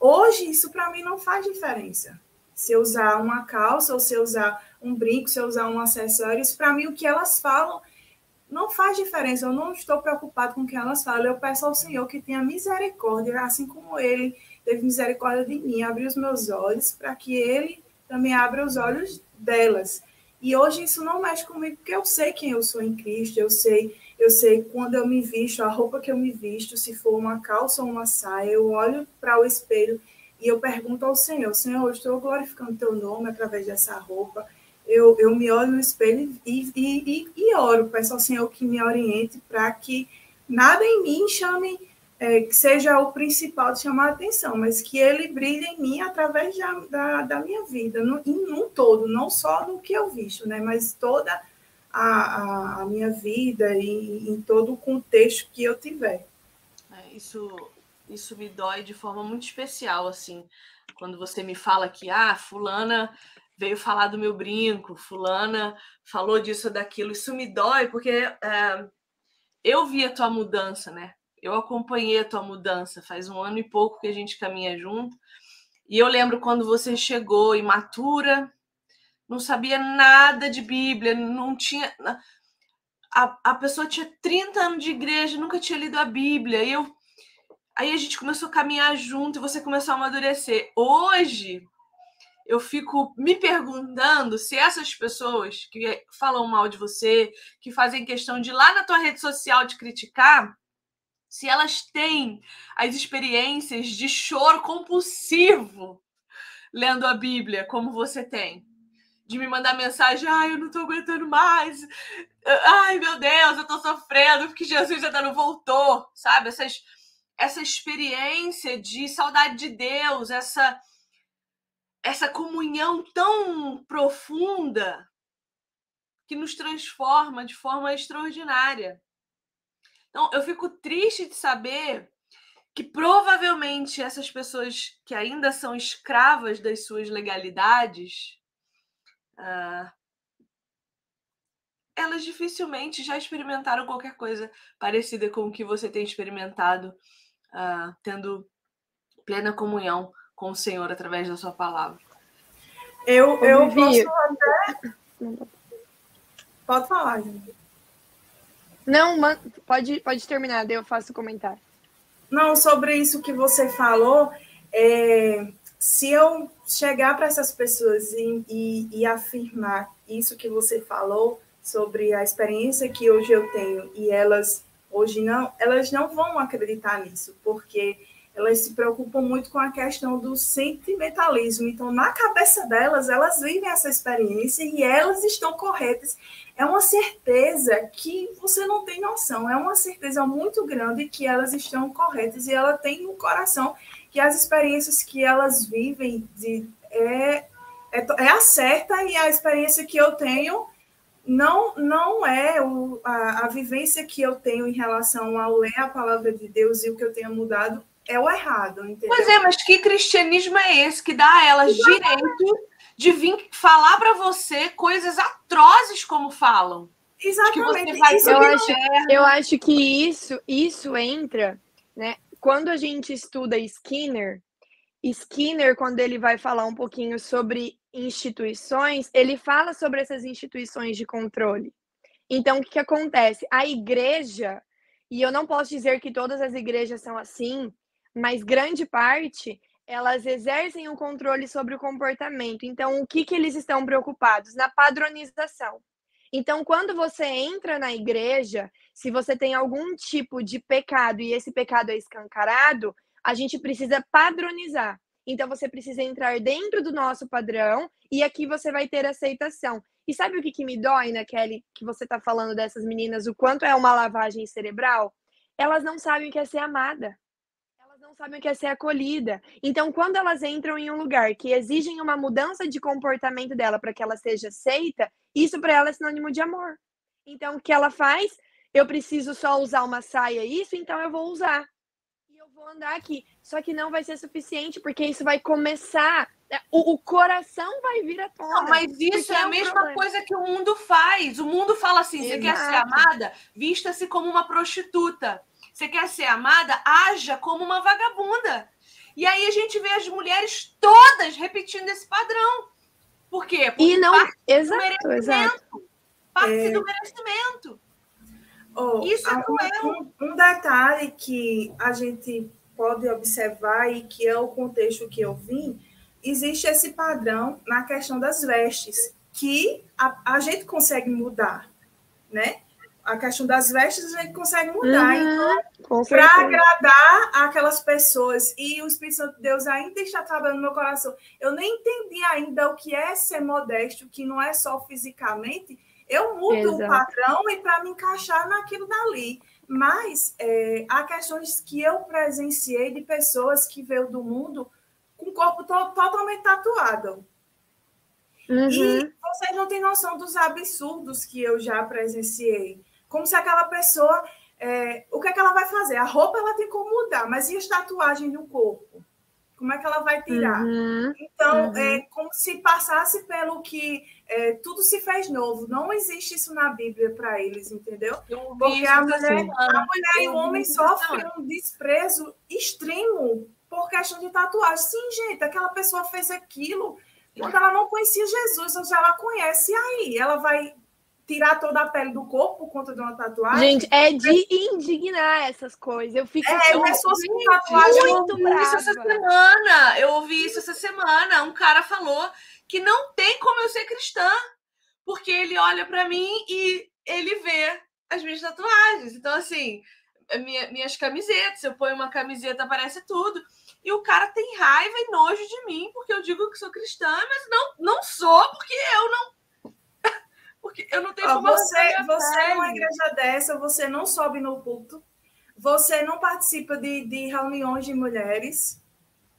Hoje isso para mim não faz diferença. Se eu usar uma calça ou se eu usar um brinco, se eu usar um acessório, isso para mim o que elas falam não faz diferença, eu não estou preocupado com o que elas falam. Eu peço ao Senhor que tenha misericórdia, assim como Ele teve misericórdia de mim, abriu os meus olhos, para que Ele também abra os olhos delas. E hoje isso não mexe comigo, porque eu sei quem eu sou em Cristo, eu sei, eu sei quando eu me visto, a roupa que eu me visto, se for uma calça ou uma saia, eu olho para o espelho e eu pergunto ao Senhor, Senhor, eu estou glorificando teu nome através dessa roupa, eu, eu me olho no espelho e, e, e, e oro, peço ao Senhor que me oriente para que nada em mim chame, é, que seja o principal de chamar a atenção, mas que ele brilhe em mim através da, da, da minha vida, no, em um todo, não só no que eu visto, né, mas toda a, a, a minha vida e em todo o contexto que eu tiver. É, isso, isso me dói de forma muito especial, assim, quando você me fala que, ah, fulana veio falar do meu brinco, fulana falou disso daquilo. Isso me dói porque é, eu vi a tua mudança, né? Eu acompanhei a tua mudança. Faz um ano e pouco que a gente caminha junto. E eu lembro quando você chegou imatura, não sabia nada de Bíblia, não tinha. A, a pessoa tinha 30 anos de igreja, nunca tinha lido a Bíblia. E eu. Aí a gente começou a caminhar junto e você começou a amadurecer. Hoje, eu fico me perguntando se essas pessoas que falam mal de você, que fazem questão de ir lá na tua rede social te criticar, se elas têm as experiências de choro compulsivo lendo a Bíblia, como você tem. De me mandar mensagem, ai, eu não tô aguentando mais. Ai, meu Deus, eu tô sofrendo porque Jesus ainda não voltou, sabe? Essas, essa experiência de saudade de Deus, essa essa comunhão tão profunda que nos transforma de forma extraordinária. Então, eu fico triste de saber que provavelmente essas pessoas que ainda são escravas das suas legalidades, uh, elas dificilmente já experimentaram qualquer coisa parecida com o que você tem experimentado, uh, tendo plena comunhão com o Senhor através da sua palavra. Eu, eu posso até. Pode falar, gente. Não, pode, pode terminar, daí eu faço o comentário. Não, sobre isso que você falou, é, se eu chegar para essas pessoas e, e, e, afirmar isso que você falou sobre a experiência que hoje eu tenho e elas hoje não, elas não vão acreditar nisso, porque elas se preocupam muito com a questão do sentimentalismo. Então, na cabeça delas, elas vivem essa experiência e elas estão corretas. É uma certeza que você não tem noção, é uma certeza muito grande que elas estão corretas e ela tem no coração que as experiências que elas vivem de, é, é, é a certa e a experiência que eu tenho não não é o, a, a vivência que eu tenho em relação ao ler a palavra de Deus e o que eu tenho mudado é o errado, entendeu? Pois é, mas que cristianismo é esse que dá a elas direito de vir falar para você coisas atrozes como falam? Exatamente. eu, acho, eu acho que isso, isso entra, né? Quando a gente estuda Skinner, Skinner, quando ele vai falar um pouquinho sobre instituições, ele fala sobre essas instituições de controle. Então, o que, que acontece? A igreja, e eu não posso dizer que todas as igrejas são assim, mas grande parte elas exercem um controle sobre o comportamento. Então, o que, que eles estão preocupados? Na padronização. Então, quando você entra na igreja, se você tem algum tipo de pecado e esse pecado é escancarado, a gente precisa padronizar. Então, você precisa entrar dentro do nosso padrão e aqui você vai ter aceitação. E sabe o que, que me dói, né, Kelly, que você está falando dessas meninas, o quanto é uma lavagem cerebral? Elas não sabem o que é ser amada sabem o que é ser acolhida. Então, quando elas entram em um lugar que exigem uma mudança de comportamento dela para que ela seja aceita, isso para ela é sinônimo de amor. Então, o que ela faz? Eu preciso só usar uma saia, isso, então eu vou usar. E eu vou andar aqui. Só que não vai ser suficiente, porque isso vai começar. Né, o, o coração vai vir à tona. Não, mas isso é, é a mesma problema. coisa que o mundo faz. O mundo fala assim: Exato. você quer ser amada? Vista-se como uma prostituta. Você quer ser amada? Haja como uma vagabunda. E aí a gente vê as mulheres todas repetindo esse padrão. Por quê? Porque e não, exato, exato. Parte é... do merecimento. Oh, Isso é um, cruel. um, um detalhe que a gente pode observar e que é o contexto que eu vim, existe esse padrão na questão das vestes, que a, a gente consegue mudar, né? A questão das vestes a gente consegue mudar. Uhum, então, com para agradar aquelas pessoas e o Espírito Santo de Deus ainda está trabalhando no meu coração. Eu nem entendi ainda o que é ser modesto, que não é só fisicamente. Eu mudo o Exato. padrão e para me encaixar naquilo dali. Mas é, há questões que eu presenciei de pessoas que veio do mundo com o corpo to- totalmente tatuado. Uhum. E vocês não têm noção dos absurdos que eu já presenciei. Como se aquela pessoa. é, o que é que ela vai fazer? A roupa ela tem como mudar, mas e as tatuagens no corpo? Como é que ela vai tirar? Uhum. Então, Uhum. é como se passasse pelo que é, tudo se fez novo. Não existe isso na Bíblia para eles, entendeu? Porque a essa mulher, a mulher e o homem essa sofrem um desprezo extremo por questão de tatuagem. Sim, gente, aquela pessoa fez aquilo quando ela não conhecia Jesus, hoje ela conhece, e aí? Ela vai tirar toda a pele do corpo por conta de uma tatuagem? Gente, é de indignar essas coisas. Eu fico é, tão- pessoas com Gente, tatuagem eu muito ouvi isso essa brava. semana. Eu ouvi isso essa semana. Um cara falou que não tem como eu ser cristã, porque ele olha pra mim e ele vê as minhas tatuagens. Então, assim, a minha- minhas camisetas, eu ponho uma camiseta, aparece tudo. E o cara tem raiva e nojo de mim, porque eu digo que sou cristã, mas não, não sou, porque eu não. Porque eu não tenho Ó, como você, você pele. numa igreja dessa, você não sobe no culto, você não participa de, de reuniões de mulheres,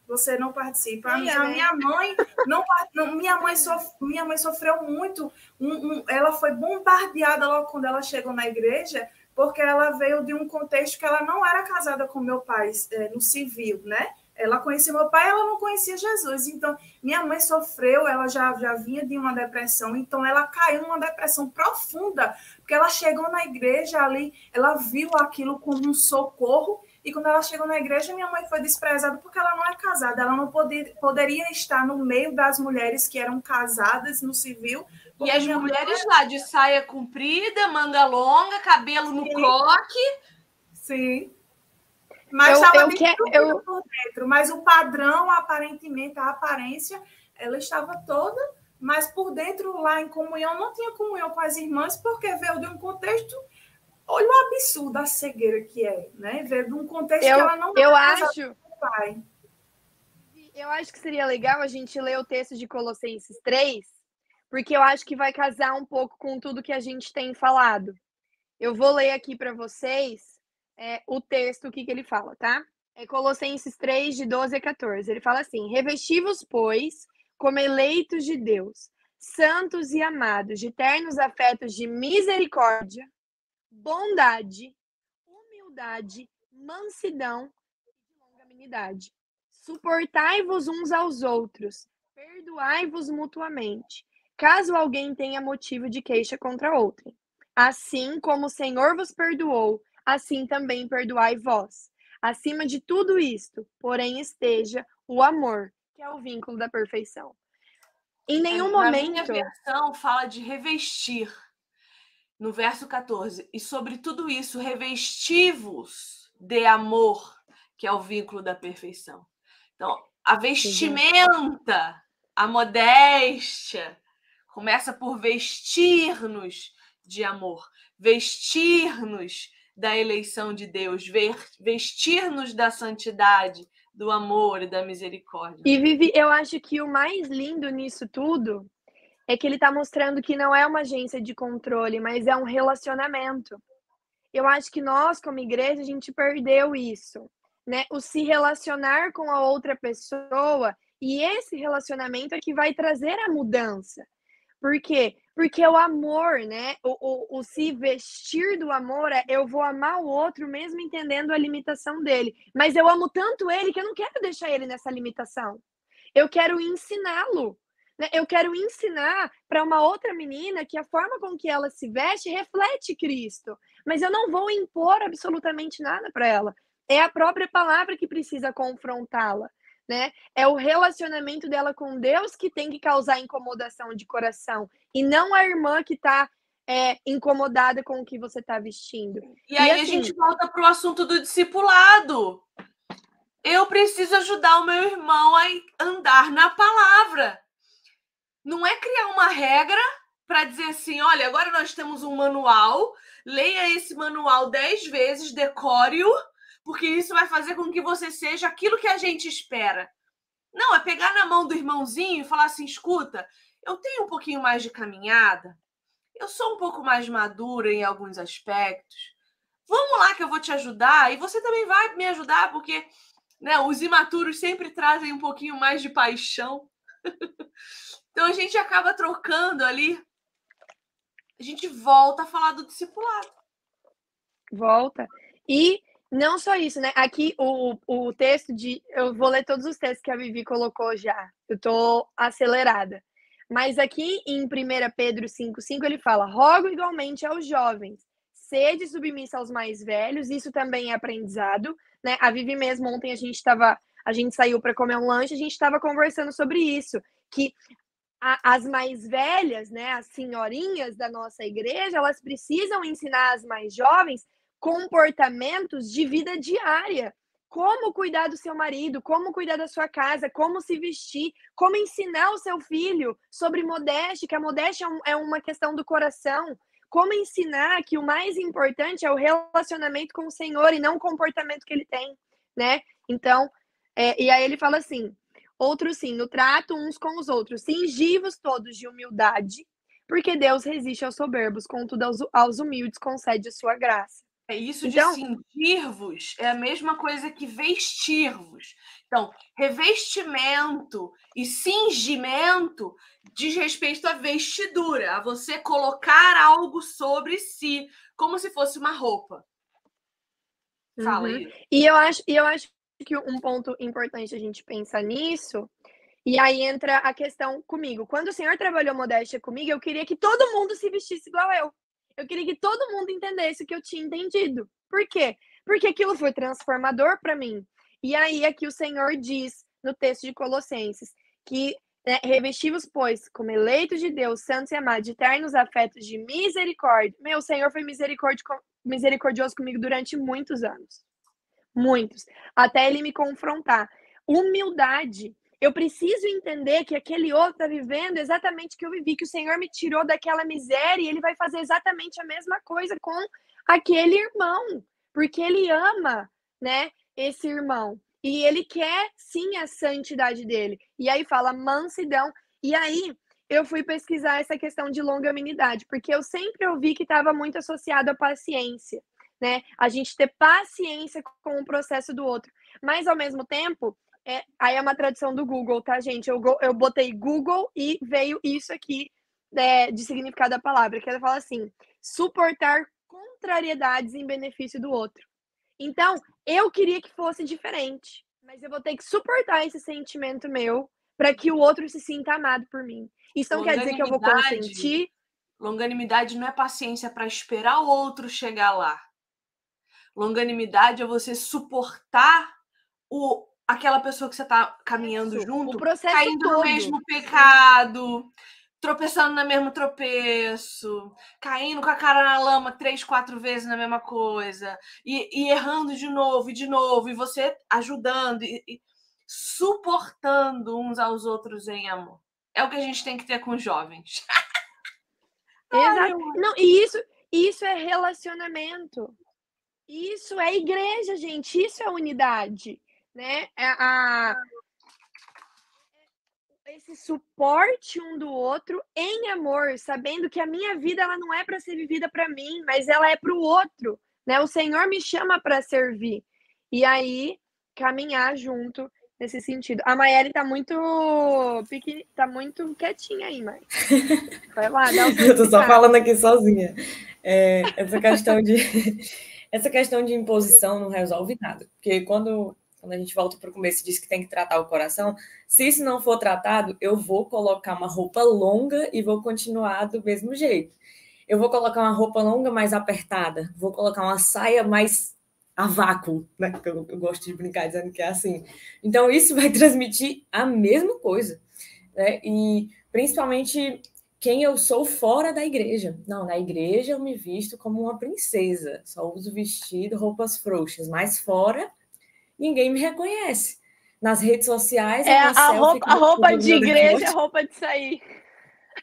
você não participa. A É, minha, a minha mãe não, não- minha mãe sof, minha mãe sofreu muito. um- um- ela foi bombardeada logo quando ela chegou na igreja, porque ela veio de um contexto que ela não era casada com meu pai eh, no civil, né? Ela conhecia meu pai, ela não conhecia Jesus. Então, minha mãe sofreu, ela já, já vinha de uma depressão, então ela caiu numa depressão profunda, porque ela chegou na igreja ali, ela viu aquilo como um socorro, e quando ela chegou na igreja, minha mãe foi desprezada porque ela não é casada, ela não poder, poderia estar no meio das mulheres que eram casadas no civil. E as minha mãe mulheres lá de saia comprida, manga longa, cabelo no Sim. coque. Sim. Mas Eu- estava eu destruída quero- eu- por dentro. Mas o padrão, aparentemente, a aparência, ela estava toda, mas por dentro, lá em comunhão, não tinha comunhão com as irmãs, porque veio de um contexto. Olha o absurdo, a cegueira que é, né? Veio de um contexto Eu, que ela não eu acho. pai. Eu acho que seria legal a gente ler o texto de Colossenses 3, porque eu acho que vai casar um pouco com tudo que a gente tem falado. Eu vou ler aqui para vocês é, o texto, o que, que ele fala, tá? É Colossenses 3, de 12 a 14. Ele fala assim: Revesti-vos, pois, como eleitos de Deus, santos e amados, de ternos afetos de misericórdia, bondade, humildade, mansidão e de longanimidade. Suportai-vos uns aos outros, perdoai-vos mutuamente, caso alguém tenha motivo de queixa contra outrem. Assim como o Senhor vos perdoou, assim também perdoai vós. Acima de tudo isto, porém, esteja o amor, que é o vínculo da perfeição. Em nenhum Na minha momento. versão fala de revestir. No verso 14. E sobre tudo isso, revesti-vos de amor, que é o vínculo da perfeição. Então, a vestimenta, a modéstia, começa por vestir-nos de amor, vestir-nos da eleição de Deus, vestir-nos da santidade, do amor e da misericórdia. E Vivi, eu acho que o mais lindo nisso tudo é que ele está mostrando que não é uma agência de controle, mas é um relacionamento. Eu acho que nós, como igreja, a gente perdeu isso, né? O se relacionar com a outra pessoa e esse relacionamento é que vai trazer a mudança. Por quê? Porque o amor, né? O, o, o se vestir do amor é eu vou amar o outro mesmo entendendo a limitação dele. Mas eu amo tanto ele que eu não quero deixar ele nessa limitação. Eu quero ensiná-lo. Né? Eu quero ensinar para uma outra menina que a forma com que ela se veste reflete Cristo. Mas eu não vou impor absolutamente nada para ela. É a própria palavra que precisa confrontá-la. Né? É o relacionamento dela com Deus que tem que causar incomodação de coração e não a irmã que está é, incomodada com o que você está vestindo. E, e aí assim, a gente volta para o assunto do discipulado. Eu preciso ajudar o meu irmão a andar na palavra. Não é criar uma regra para dizer assim: olha, agora nós temos um manual, leia esse manual dez vezes, decore-o, porque isso vai fazer com que você seja aquilo que a gente espera. Não, é pegar na mão do irmãozinho e falar assim: escuta, eu tenho um pouquinho mais de caminhada, eu sou um pouco mais madura em alguns aspectos. Vamos lá que eu vou te ajudar e você também vai me ajudar, porque né, os imaturos sempre trazem um pouquinho mais de paixão. <laughs> então a gente acaba trocando ali. A gente volta a falar do discipulado. Volta. E não só isso, né? Aqui o, o texto de. Eu vou ler todos os textos que a Vivi colocou já. Eu tô acelerada. Mas aqui em 1 Pedro 5,5 ele fala: rogo igualmente aos jovens, sede submissa aos mais velhos, isso também é aprendizado. Né? A Vivi mesmo, ontem a gente estava. A gente saiu para comer um lanche, a gente estava conversando sobre isso, que a, as mais velhas, né, as senhorinhas da nossa igreja, elas precisam ensinar as mais jovens comportamentos de vida diária. Como cuidar do seu marido, como cuidar da sua casa, como se vestir, como ensinar o seu filho sobre modéstia, que a modéstia é, é uma questão do coração, como ensinar que o mais importante é o relacionamento com o Senhor e não o comportamento que ele tem, né? Então, é, e aí ele fala assim: outro sim, no trato uns com os outros, cingivos todos de humildade, porque Deus resiste aos soberbos, contudo aos, aos humildes concede sua graça. É isso então, de cingir-vos é a mesma coisa que vestir-vos. Então, revestimento e cingimento diz respeito à vestidura, a você colocar algo sobre si, como se fosse uma roupa. Fala uhum. E eu acho, e eu acho que um ponto importante a gente pensar nisso, e aí entra a questão comigo. Quando o senhor trabalhou modéstia comigo, eu queria que todo mundo se vestisse igual eu. Eu queria que todo mundo entendesse o que eu tinha entendido. Por quê? Porque aquilo foi transformador para mim. E aí aqui o Senhor diz no texto de Colossenses que né, revestivos, pois, como eleitos de Deus, santos e amados, de eternos afetos de misericórdia. Meu, o Senhor foi misericordioso comigo durante muitos anos. Muitos. Até ele me confrontar. Humildade eu preciso entender que aquele outro está vivendo exatamente o que eu vivi, que o Senhor me tirou daquela miséria e ele vai fazer exatamente a mesma coisa com aquele irmão, porque ele ama, né, esse irmão. E ele quer sim a santidade dele. E aí fala mansidão. E aí eu fui pesquisar essa questão de longanimidade, porque eu sempre ouvi que estava muito associado à paciência, né? A gente ter paciência com o processo do outro. Mas ao mesmo tempo, é, aí é uma tradução do Google, tá, gente? Eu, eu botei Google e veio isso aqui é, de significado da palavra, que ela fala assim: suportar contrariedades em benefício do outro. Então, eu queria que fosse diferente, mas eu vou ter que suportar esse sentimento meu para que o outro se sinta amado por mim. Isso não quer dizer que eu vou consentir. Longanimidade não é paciência para esperar o outro chegar lá. Longanimidade é você suportar o, aquela pessoa que você está caminhando Isso, junto, caindo todo. no mesmo pecado, tropeçando no mesmo tropeço, caindo com a cara na lama três, quatro vezes na mesma coisa, e, e errando de novo e de novo, e você ajudando e, e suportando uns aos outros em amor. É o que a gente tem que ter com os jovens. <laughs> Exato. Não, e isso, isso é relacionamento. Isso é igreja, gente. Isso é unidade né? É a, esse suporte um do outro em amor, sabendo que a minha vida ela não é para ser vivida para mim, mas ela é para o outro, né? O Senhor me chama para servir. E aí caminhar junto nesse sentido. A Maiele tá muito pequen... tá muito quietinha aí, mãe. <laughs> Vai lá, dá Eu tô só falando aqui sozinha. É, essa questão de <laughs> essa questão de imposição não resolve nada, porque quando quando a gente volta para o começo e diz que tem que tratar o coração, se isso não for tratado, eu vou colocar uma roupa longa e vou continuar do mesmo jeito. Eu vou colocar uma roupa longa mais apertada, vou colocar uma saia mais a vácuo, né? Eu, eu gosto de brincar dizendo que é assim. Então, isso vai <laughs> transmitir a mesma coisa. Né? E principalmente quem eu sou fora da igreja. Não, na igreja eu me visto como uma princesa, só uso vestido, roupas frouxas, mas fora ninguém me reconhece. Nas redes sociais, é a roupa, a roupa de igreja, é a roupa de sair.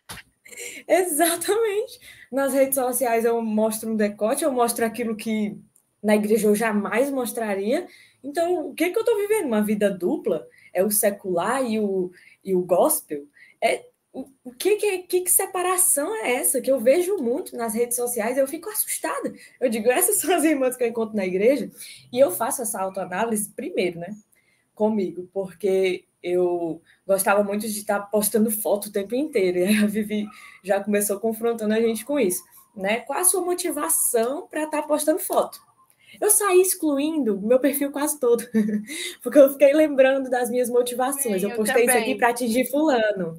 <laughs> Exatamente. Nas redes sociais eu mostro um decote, eu mostro aquilo que na igreja eu jamais mostraria. Então, o que, que eu estou vivendo? Uma vida dupla? É o secular e o, e o gospel? É, o que, que, que, que separação é essa que eu vejo muito nas redes sociais? Eu fico assustada. Eu digo, essas <laughs> são as irmãs que eu encontro na igreja, e eu faço essa autoanálise primeiro, né? Comigo, porque eu gostava muito de estar postando foto o tempo inteiro, e a Vivi já começou confrontando a gente com isso, né? Qual a sua motivação para estar postando foto? Eu saí excluindo meu perfil quase todo, <laughs> porque eu fiquei lembrando das minhas motivações. Sim, eu postei eu isso aqui para atingir fulano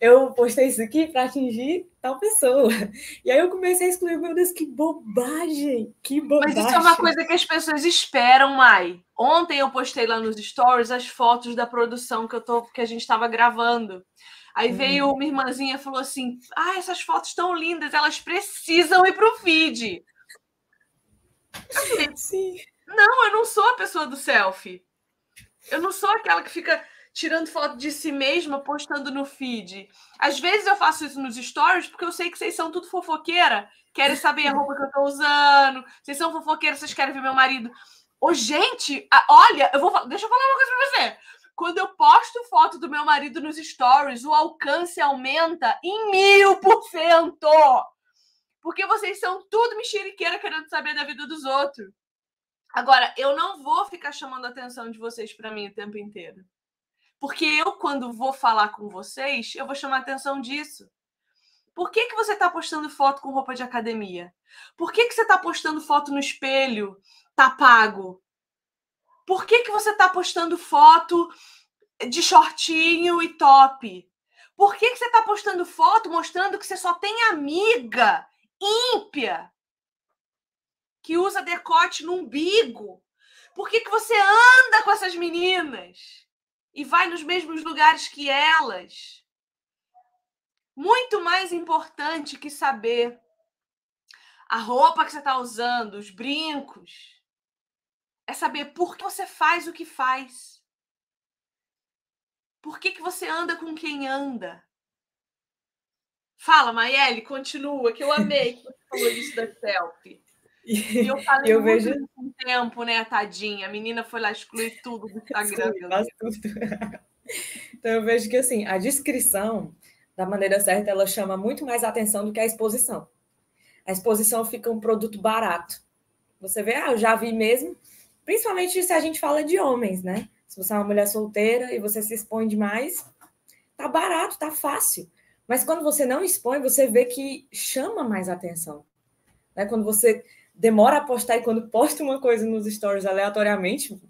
eu postei isso aqui para atingir tal pessoa. E aí eu comecei a excluir, meu Deus, que bobagem, que bobagem. Mas isso é uma coisa que as pessoas esperam, Mai. Ontem eu postei lá nos stories as fotos da produção que, eu tô, que a gente estava gravando. Aí hum. veio uma irmãzinha e falou assim: Ah, essas fotos estão lindas, elas precisam ir para o feed. Sim. Não, eu não sou a pessoa do selfie. Eu não sou aquela que fica tirando foto de si mesma, postando no feed. Às vezes eu faço isso nos stories porque eu sei que vocês são tudo fofoqueira, querem saber a roupa que eu tô usando, vocês são fofoqueiras, vocês querem ver meu marido. Ô, gente, olha, eu vou deixa eu falar uma coisa pra você. Quando eu posto foto do meu marido nos stories, o alcance aumenta em mil por cento. Porque vocês são tudo mexeriqueira querendo saber da vida dos outros. Agora, eu não vou ficar chamando a atenção de vocês para mim o tempo inteiro. Porque eu, quando vou falar com vocês, eu vou chamar atenção disso. Por que, que você está postando foto com roupa de academia? Por que, que você está postando foto no espelho? Tá pago? Por que, que você está postando foto de shortinho e top? Por que, que você está postando foto mostrando que você só tem amiga ímpia que usa decote no umbigo? Por que, que você anda com essas meninas? E vai nos mesmos lugares que elas. Muito mais importante que saber a roupa que você está usando, os brincos, é saber por que você faz o que faz. Por que, que você anda com quem anda? Fala, Maiele, continua, que eu amei que você falou isso da selfie. E eu <laughs> falei eu vejo... com tempo, né, tadinha? A menina foi lá excluir tudo do Instagram. tudo. <laughs> então eu vejo que assim, a descrição, da maneira certa, ela chama muito mais atenção do que a exposição. A exposição fica um produto barato. Você vê, ah, eu já vi mesmo, principalmente se a gente fala de homens, né? Se você é uma mulher solteira e você se expõe demais, tá barato, tá fácil. Mas quando você não expõe, você vê que chama mais atenção. Né? Quando você demora a postar e quando posta uma coisa nos stories aleatoriamente,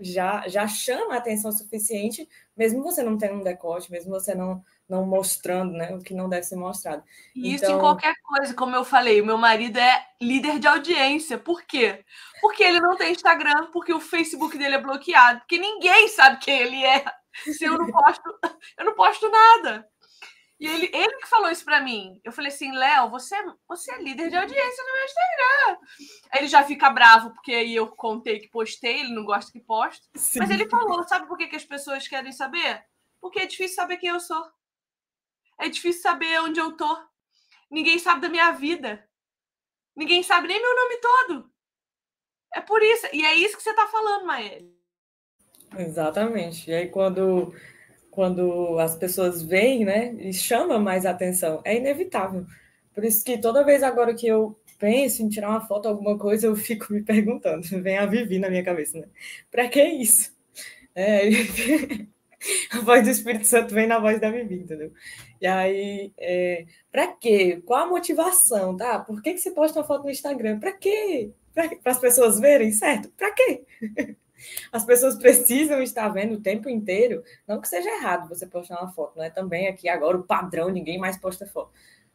já, já chama a atenção suficiente, mesmo você não tendo um decote, mesmo você não, não mostrando né, o que não deve ser mostrado. E então... isso em qualquer coisa, como eu falei, o meu marido é líder de audiência. Por quê? Porque ele não tem Instagram, porque o Facebook dele é bloqueado, porque ninguém sabe quem ele é. Se eu não posto, <laughs> eu não posto nada. E ele, ele que falou isso para mim. Eu falei assim, Léo, você, você é líder de audiência no meu Instagram. Aí ele já fica bravo, porque aí eu contei que postei, ele não gosta que posto. Sim. Mas ele falou, sabe por que, que as pessoas querem saber? Porque é difícil saber quem eu sou. É difícil saber onde eu tô. Ninguém sabe da minha vida. Ninguém sabe nem meu nome todo. É por isso. E é isso que você está falando, Mael. Exatamente. E aí, quando quando as pessoas veem, né, e chama mais atenção. É inevitável. Por isso que toda vez agora que eu penso em tirar uma foto, alguma coisa, eu fico me perguntando. <laughs> Vem a Vivi na minha cabeça, né? Para que isso? É, <laughs> a voz do Espírito Santo vem na voz da Vivi, entendeu? E aí, é, para quê? Qual a motivação, tá? Por que, que você posta uma foto no Instagram? Para quê? Para as pessoas verem, certo? Para quê? <laughs> As pessoas precisam estar vendo o tempo inteiro. Não que seja errado você postar uma foto, não é também aqui agora o padrão, ninguém mais posta foto.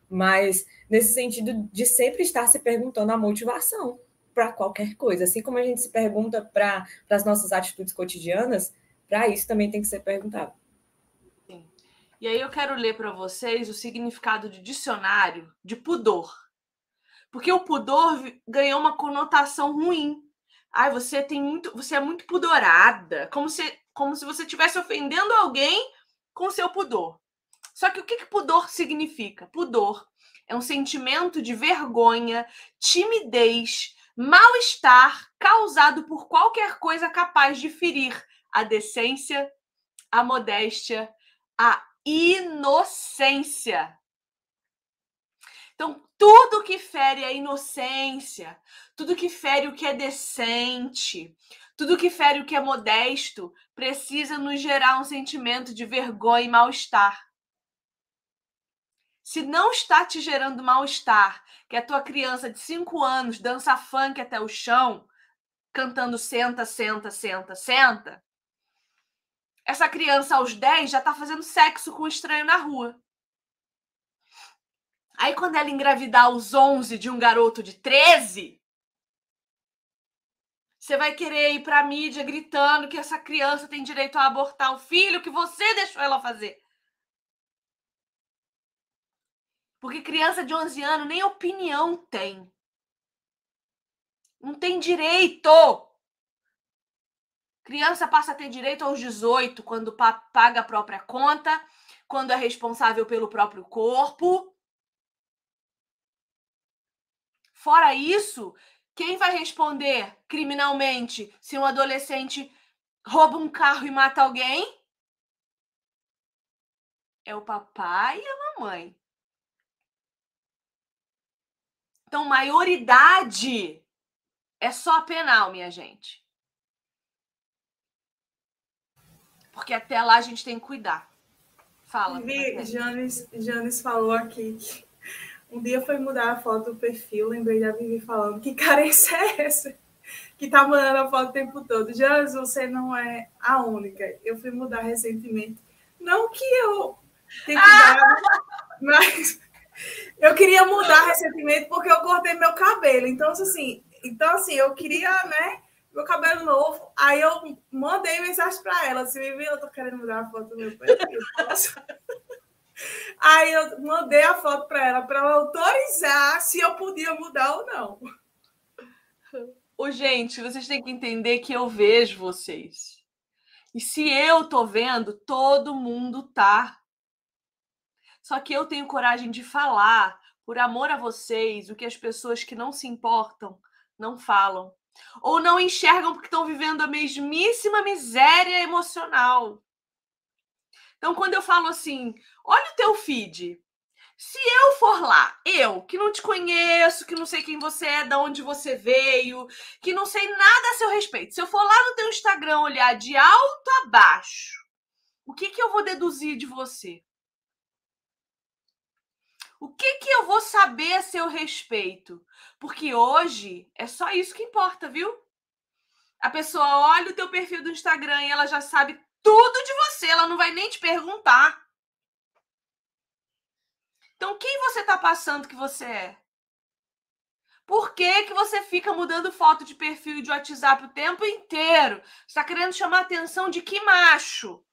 Mas nesse sentido de sempre estar se perguntando a motivação para qualquer coisa. Assim como a gente se pergunta para as nossas atitudes cotidianas, para isso também tem que ser perguntado. Sim. E aí eu quero ler para vocês o significado de dicionário de pudor. Porque o pudor ganhou uma conotação ruim. Ai, você tem muito, você é muito pudorada, como se como se você estivesse ofendendo alguém com seu pudor. Só que o que, que pudor significa? Pudor é um sentimento de vergonha, timidez, mal-estar causado por qualquer coisa capaz de ferir a decência, a modéstia, a inocência. Então, tudo que fere a inocência, tudo que fere o que é decente, tudo que fere o que é modesto, precisa nos gerar um sentimento de vergonha e mal-estar. Se não está te gerando mal-estar, que a tua criança de 5 anos dança funk até o chão, cantando senta, senta, senta, senta, essa criança aos 10 já está fazendo sexo com um estranho na rua. Aí, quando ela engravidar aos 11 de um garoto de 13, você vai querer ir para a mídia gritando que essa criança tem direito a abortar o filho que você deixou ela fazer. Porque criança de 11 anos nem opinião tem. Não tem direito. Criança passa a ter direito aos 18 quando paga a própria conta, quando é responsável pelo próprio corpo. Fora isso, quem vai responder criminalmente se um adolescente rouba um carro e mata alguém? É o papai e a mamãe. Então, maioridade é só penal, minha gente. Porque até lá a gente tem que cuidar. Fala. Janis, Janis falou aqui que um dia foi mudar a foto do perfil, lembrei da Vivi falando que carência <laughs> é essa? Que tá mandando a foto o tempo todo. Janis, você não é a única. Eu fui mudar recentemente. Não que eu tenha que dar, <laughs> mas eu queria mudar recentemente porque eu cortei meu cabelo. Então, assim, então, assim, eu queria, né? Meu cabelo novo. Aí eu mandei mensagem para ela. Me viu, eu tô querendo mudar a foto do meu perfil. <laughs> Aí eu mandei a foto para ela, para ela autorizar se eu podia mudar ou não. Ô, gente, vocês têm que entender que eu vejo vocês. E se eu tô vendo, todo mundo tá. Só que eu tenho coragem de falar, por amor a vocês, o que as pessoas que não se importam não falam. Ou não enxergam porque estão vivendo a mesmíssima miséria emocional. Então, quando eu falo assim, olha o teu feed. Se eu for lá, eu, que não te conheço, que não sei quem você é, de onde você veio, que não sei nada a seu respeito, se eu for lá no teu Instagram olhar de alto a baixo, o que, que eu vou deduzir de você? O que, que eu vou saber a seu respeito? Porque hoje é só isso que importa, viu? A pessoa olha o teu perfil do Instagram e ela já sabe tudo de você, ela não vai nem te perguntar. Então, quem você está passando que você é? Por que, que você fica mudando foto de perfil de WhatsApp o tempo inteiro? Está querendo chamar a atenção de que macho?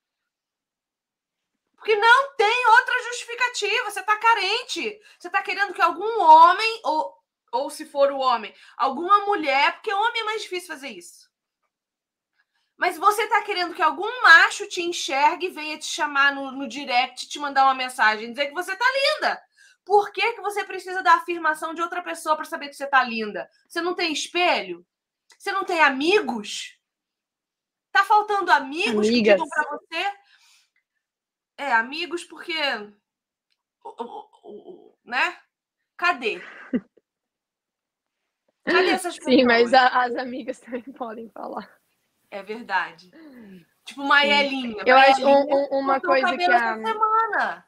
Porque não tem outra justificativa. Você está carente. Você está querendo que algum homem, ou, ou se for o homem, alguma mulher, porque homem é mais difícil fazer isso. Mas você está querendo que algum macho te enxergue e venha te chamar no, no direct, te mandar uma mensagem, dizer que você está linda. Por que, que você precisa da afirmação de outra pessoa para saber que você está linda? Você não tem espelho? Você não tem amigos? Tá faltando amigos Amigas. que digam para você é, amigos, porque. Né? Cadê? <laughs> Cadê essas pessoas? Sim, mas a, as amigas também podem falar. É verdade. Tipo, Maelinha. Eu acho um, uma coisa que a... semana.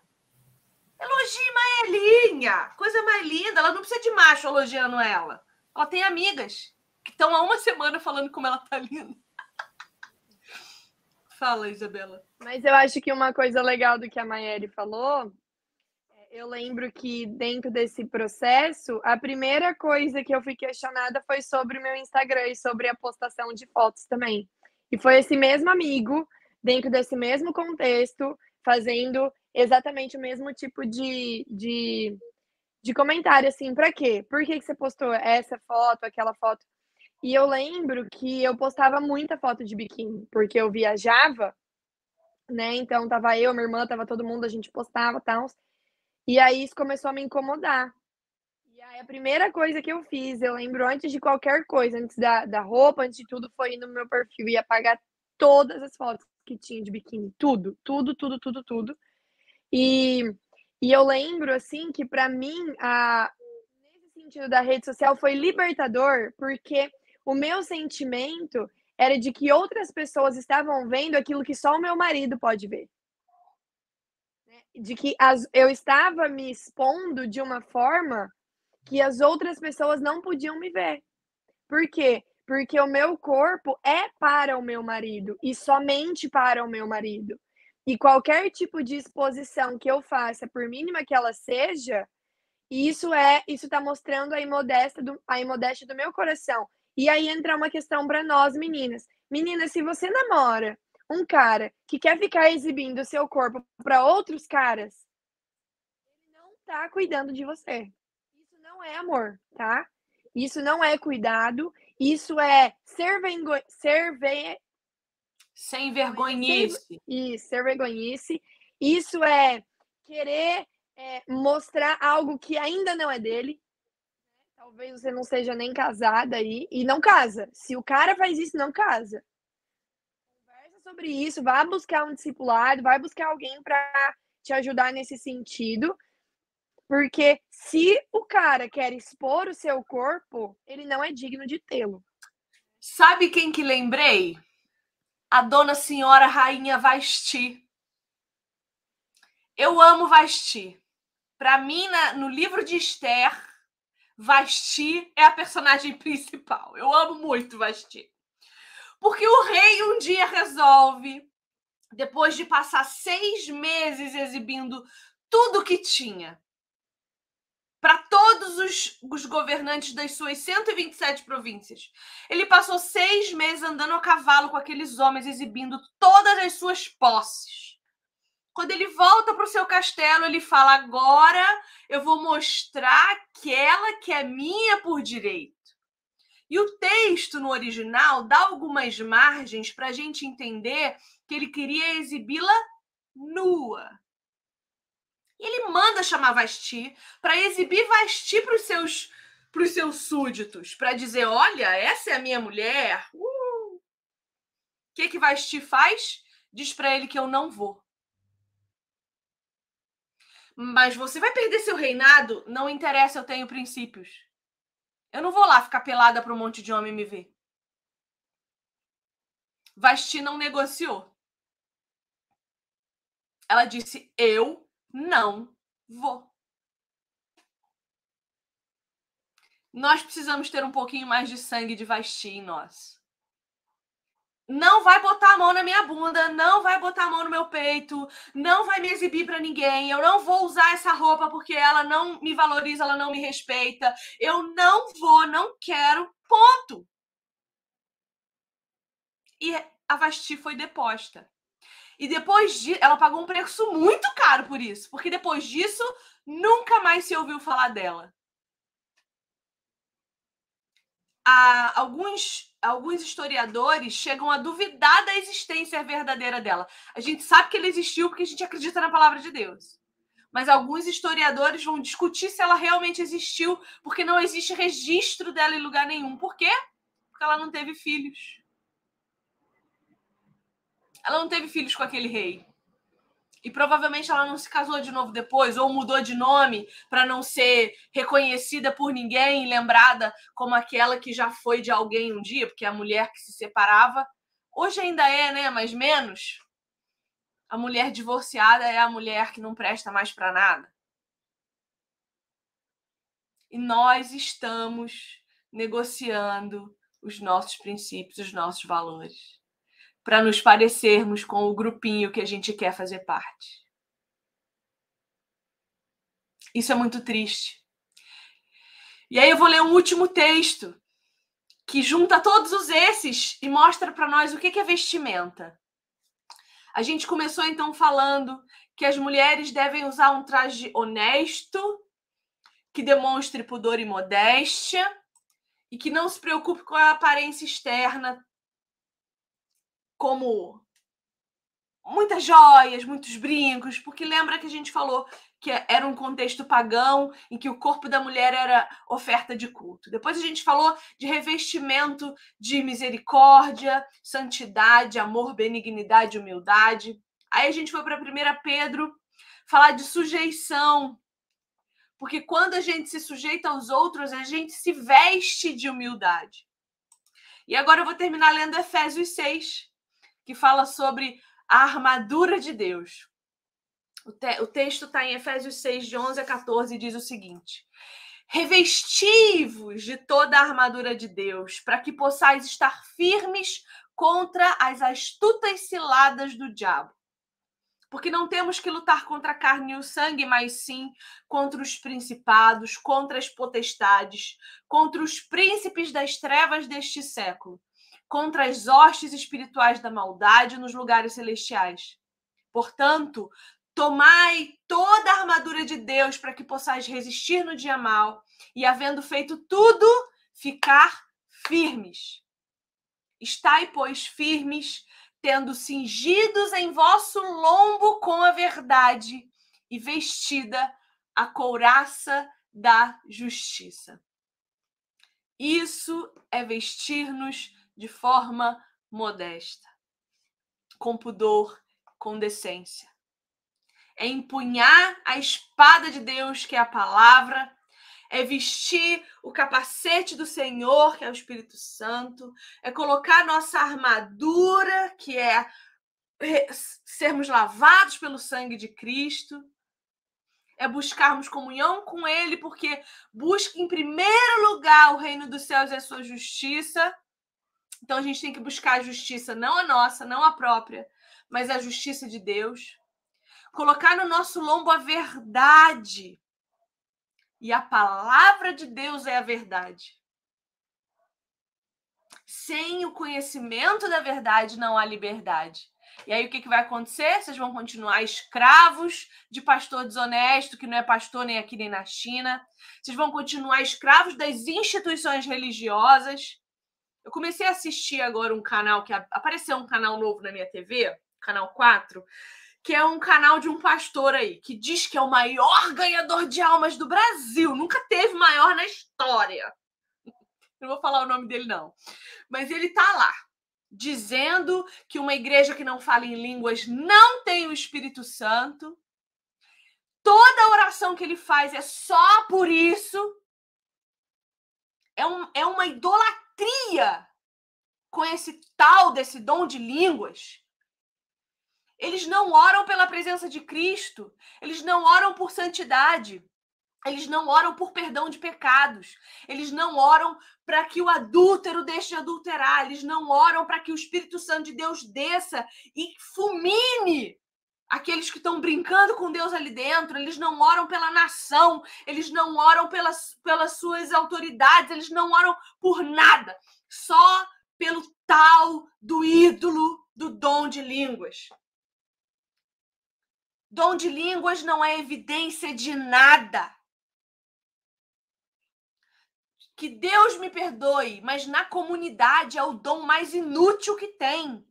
Elogie Maelinha. Coisa mais linda. Ela não precisa de macho elogiando ela. Ela tem amigas que estão há uma semana falando como ela tá linda. Fala, Isabela. Mas eu acho que uma coisa legal do que a Maiele falou, é, eu lembro que dentro desse processo, a primeira coisa que eu fui questionada foi sobre o meu Instagram e sobre a postação de fotos também. E foi esse mesmo amigo, dentro desse mesmo contexto, fazendo exatamente o mesmo tipo de, de, de comentário, assim, pra quê? Por que, que você postou essa foto, aquela foto? E eu lembro que eu postava muita foto de biquíni, porque eu viajava, né? Então tava eu, minha irmã, tava todo mundo, a gente postava tal. E aí isso começou a me incomodar. A primeira coisa que eu fiz, eu lembro antes de qualquer coisa, antes da, da roupa, antes de tudo, foi ir no meu perfil e apagar todas as fotos que tinha de biquíni. Tudo, tudo, tudo, tudo, tudo. E, e eu lembro, assim, que para mim, a, nesse sentido da rede social, foi libertador, porque o meu sentimento era de que outras pessoas estavam vendo aquilo que só o meu marido pode ver. Né? De que as, eu estava me expondo de uma forma que as outras pessoas não podiam me ver. Por quê? Porque o meu corpo é para o meu marido e somente para o meu marido. E qualquer tipo de exposição que eu faça, por mínima que ela seja, isso é, isso está mostrando a imodéstia do, a imodéstia do meu coração. E aí entra uma questão para nós, meninas. Meninas, se você namora um cara que quer ficar exibindo o seu corpo para outros caras, ele não está cuidando de você. Isso não é amor, tá? Isso não é cuidado. Isso é ser, vergo... ser ve... Sem vergonhice. Isso, ser vergonhice. Isso é querer é, mostrar algo que ainda não é dele. Talvez você não seja nem casada aí e não casa. Se o cara faz isso, não casa. Conversa sobre isso, vá buscar um discipulado, vai buscar alguém para te ajudar nesse sentido. Porque se o cara quer expor o seu corpo, ele não é digno de tê-lo. Sabe quem que lembrei? a Dona Senhora Rainha Vasti. Eu amo Vasti. Para mim, na, no livro de Esther, Vasti é a personagem <laughs> principal. Eu amo muito Vasti. Porque o rei um dia resolve, depois de passar seis meses exibindo tudo que tinha, para todos os, os, governantes das suas 127 províncias. Ele passou seis meses andando a cavalo com aqueles homens, exibindo todas as suas posses. Quando ele volta para o seu castelo, ele fala: Agora eu vou mostrar aquela que é minha por direito. E o texto no original dá algumas margens para a gente entender que ele queria exibi-la nua. E ele manda chamar Vasti para exibir Vasti para os seus para os seus súditos, para dizer, olha, essa é a minha mulher. O uh! que que Vasti faz? Diz para ele que eu não vou. Mas você vai perder seu reinado? Não interessa, eu tenho princípios. Eu não vou lá ficar pelada para um monte de homem me ver. Vasti não negociou. Ela disse: Eu não vou. Nós precisamos ter um pouquinho mais de sangue de Vasti em nós. Não vai botar a mão na minha bunda, não vai botar a mão no meu peito, não vai me exibir para ninguém. Eu não vou usar essa roupa porque ela não me valoriza, ela não me respeita. Eu não vou, não quero. Ponto. E a Vasti foi deposta. E depois de. Ela pagou um preço muito caro por isso, porque depois disso, nunca mais se ouviu falar dela. Há alguns, alguns historiadores chegam a duvidar da existência verdadeira dela. A gente sabe que ela existiu porque a gente acredita na palavra de Deus. Mas alguns historiadores vão discutir se ela realmente existiu, porque não existe registro dela em lugar nenhum. Por quê? Porque ela não teve filhos. Ela não teve filhos com aquele rei. E provavelmente ela não se casou de novo depois, ou mudou de nome para não ser reconhecida por ninguém lembrada como aquela que já foi de alguém um dia, porque a mulher que se separava. Hoje ainda é, né? Mas menos. A mulher divorciada é a mulher que não presta mais para nada. E nós estamos negociando os nossos princípios, os nossos valores para nos parecermos com o grupinho que a gente quer fazer parte. Isso é muito triste. E aí eu vou ler um último texto que junta todos os esses e mostra para nós o que é vestimenta. A gente começou então falando que as mulheres devem usar um traje honesto, que demonstre pudor e modéstia e que não se preocupe com a aparência externa, como muitas joias, muitos brincos, porque lembra que a gente falou que era um contexto pagão em que o corpo da mulher era oferta de culto. Depois a gente falou de revestimento de misericórdia, santidade, amor, benignidade, humildade. Aí a gente foi para 1 Pedro falar de sujeição. Porque quando a gente se sujeita aos outros, a gente se veste de humildade. E agora eu vou terminar lendo Efésios 6, que fala sobre a armadura de Deus. O, te, o texto está em Efésios 6, de 11 a 14, e diz o seguinte: Revesti-vos de toda a armadura de Deus, para que possais estar firmes contra as astutas ciladas do diabo. Porque não temos que lutar contra a carne e o sangue, mas sim contra os principados, contra as potestades, contra os príncipes das trevas deste século, contra as hostes espirituais da maldade nos lugares celestiais. Portanto, tomai toda a armadura de Deus para que possais resistir no dia mal e, havendo feito tudo, ficar firmes. Estai, pois, firmes, tendo cingidos em vosso lombo com a verdade e vestida a couraça da justiça. Isso é vestir-nos de forma modesta, com pudor, com decência. É empunhar a espada de Deus, que é a palavra, é vestir o capacete do Senhor, que é o Espírito Santo, é colocar nossa armadura, que é sermos lavados pelo sangue de Cristo, é buscarmos comunhão com Ele, porque busca em primeiro lugar o reino dos céus e a sua justiça, então a gente tem que buscar a justiça, não a nossa, não a própria, mas a justiça de Deus. Colocar no nosso lombo a verdade. E a palavra de Deus é a verdade. Sem o conhecimento da verdade não há liberdade. E aí o que, que vai acontecer? Vocês vão continuar escravos de pastor desonesto, que não é pastor nem aqui nem na China. Vocês vão continuar escravos das instituições religiosas. Eu comecei a assistir agora um canal que apareceu um canal novo na minha TV, canal 4, que é um canal de um pastor aí, que diz que é o maior ganhador de almas do Brasil. Nunca teve maior na história. <laughs> Não vou falar o nome dele, não. Mas ele tá lá, dizendo que uma igreja que não fala em línguas não tem o Espírito Santo. Toda oração que ele faz é só por isso. É, um, é uma idolatria cria com esse tal desse dom de línguas. Eles não oram pela presença de Cristo, eles não oram por santidade, eles não oram por perdão de pecados, eles não oram para que o adúltero deixe de adulterar, eles não oram para que o Espírito Santo de Deus desça e fulmine aqueles que estão brincando com Deus ali dentro, eles não oram pela nação, eles não oram pelas, pelas suas autoridades, eles não oram por nada, só pelo tal do ídolo do dom de línguas. Dom de línguas não é evidência de nada. Que Deus me perdoe, mas na comunidade é o dom mais inútil que tem.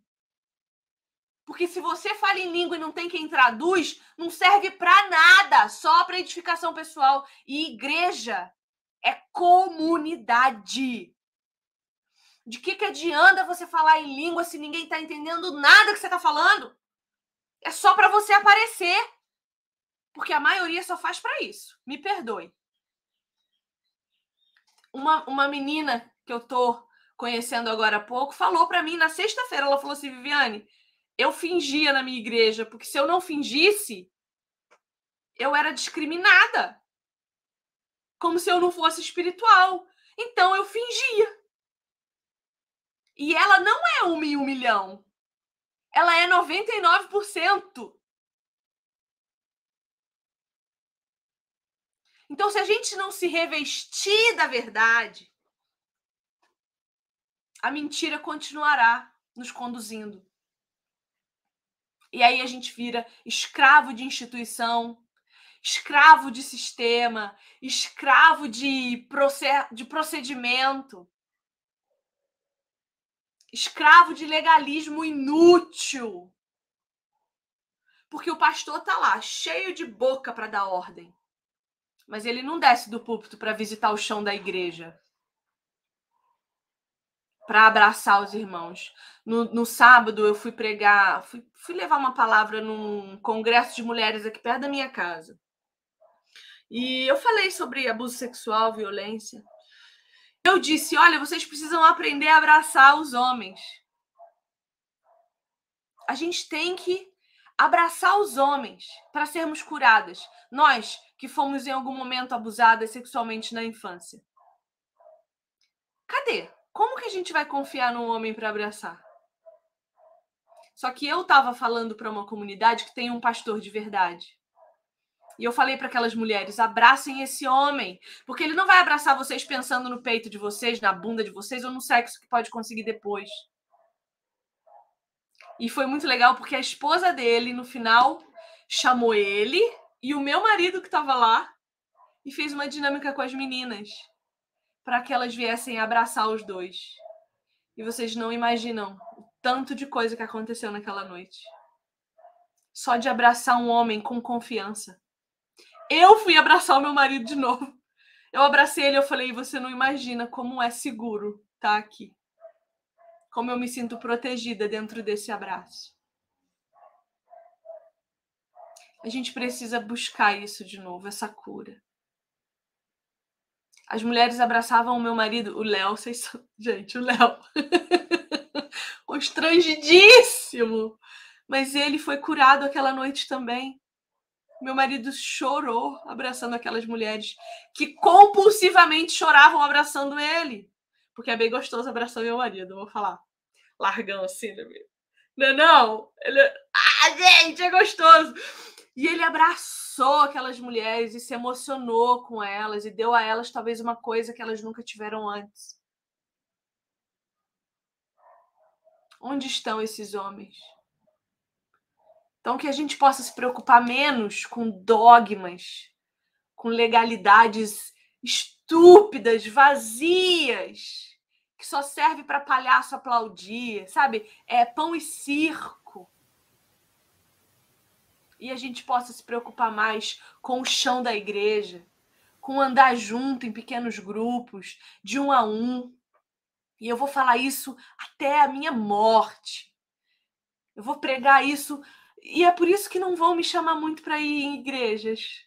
Porque se você fala em língua e não tem quem traduz, não serve para nada, só para edificação pessoal. E igreja é comunidade. De que, que adianta você falar em língua se ninguém está entendendo nada que você está falando? É só para você aparecer. Porque a maioria só faz para isso. Me perdoe. Uma, uma menina que eu tô conhecendo agora há pouco falou para mim na sexta-feira. Ela falou assim: Viviane, eu fingia na minha igreja, porque se eu não fingisse, eu era discriminada. Como se eu não fosse espiritual. Então eu fingia. E ela não é uma em um milhão. Ela é 99%. Então, se a gente não se revestir da verdade, a mentira continuará nos conduzindo. E aí a gente vira escravo de instituição, escravo de sistema, escravo de, de procedimento, escravo de legalismo inútil. Porque o pastor tá lá, cheio de boca para dar ordem. Mas ele não desce do púlpito para visitar o chão da igreja. Para abraçar os irmãos. No, no, sábado eu fui pregar, fui, fui levar uma palavra num congresso de mulheres aqui perto da minha casa. E eu falei sobre abuso sexual, violência. Eu disse: olha, vocês precisam aprender a abraçar os homens. A gente tem que abraçar os homens para sermos curadas. Nós que fomos em algum momento abusadas sexualmente na infância. Cadê? Como que a gente vai confiar num homem para abraçar? Só que eu estava falando para uma comunidade que tem um pastor de verdade. E eu falei para aquelas mulheres: abracem esse homem, porque ele não vai abraçar vocês pensando no peito de vocês, na bunda de vocês ou no sexo que pode conseguir depois. E foi muito legal porque a esposa dele, no final, chamou ele e o meu marido que estava lá e fez uma dinâmica com as meninas para que elas viessem abraçar os dois. E vocês não imaginam tanto de coisa que aconteceu naquela noite. Só de abraçar um homem com confiança. Eu fui abraçar o meu marido de novo. Eu abracei ele eu falei: "Você não imagina como é seguro estar tá aqui" como eu me sinto protegida dentro desse abraço. A gente precisa buscar isso de novo, essa cura. As mulheres abraçavam o meu marido, o Léo, vocês. Gente, o Léo. <laughs> Constrangidíssimo! Mas ele foi curado aquela noite também. Meu marido chorou abraçando aquelas mulheres que compulsivamente choravam abraçando ele. Porque é bem gostoso abraçar meu marido, vou falar largão assim, né? Não, não. Ele, ah, gente, é gostoso. E ele abraçou aquelas mulheres e se emocionou com elas e deu a elas talvez uma coisa que elas nunca tiveram antes. Onde estão esses homens? Então, que a gente possa se preocupar menos com dogmas, com legalidades estúpidas, vazias que só serve para palhaço aplaudir, sabe? É pão e circo. E a gente possa se preocupar mais com o chão da igreja, com andar junto em pequenos grupos, de um a um. E eu vou falar isso até a minha morte. Eu vou pregar isso e é por isso que não vão me chamar muito para ir em igrejas.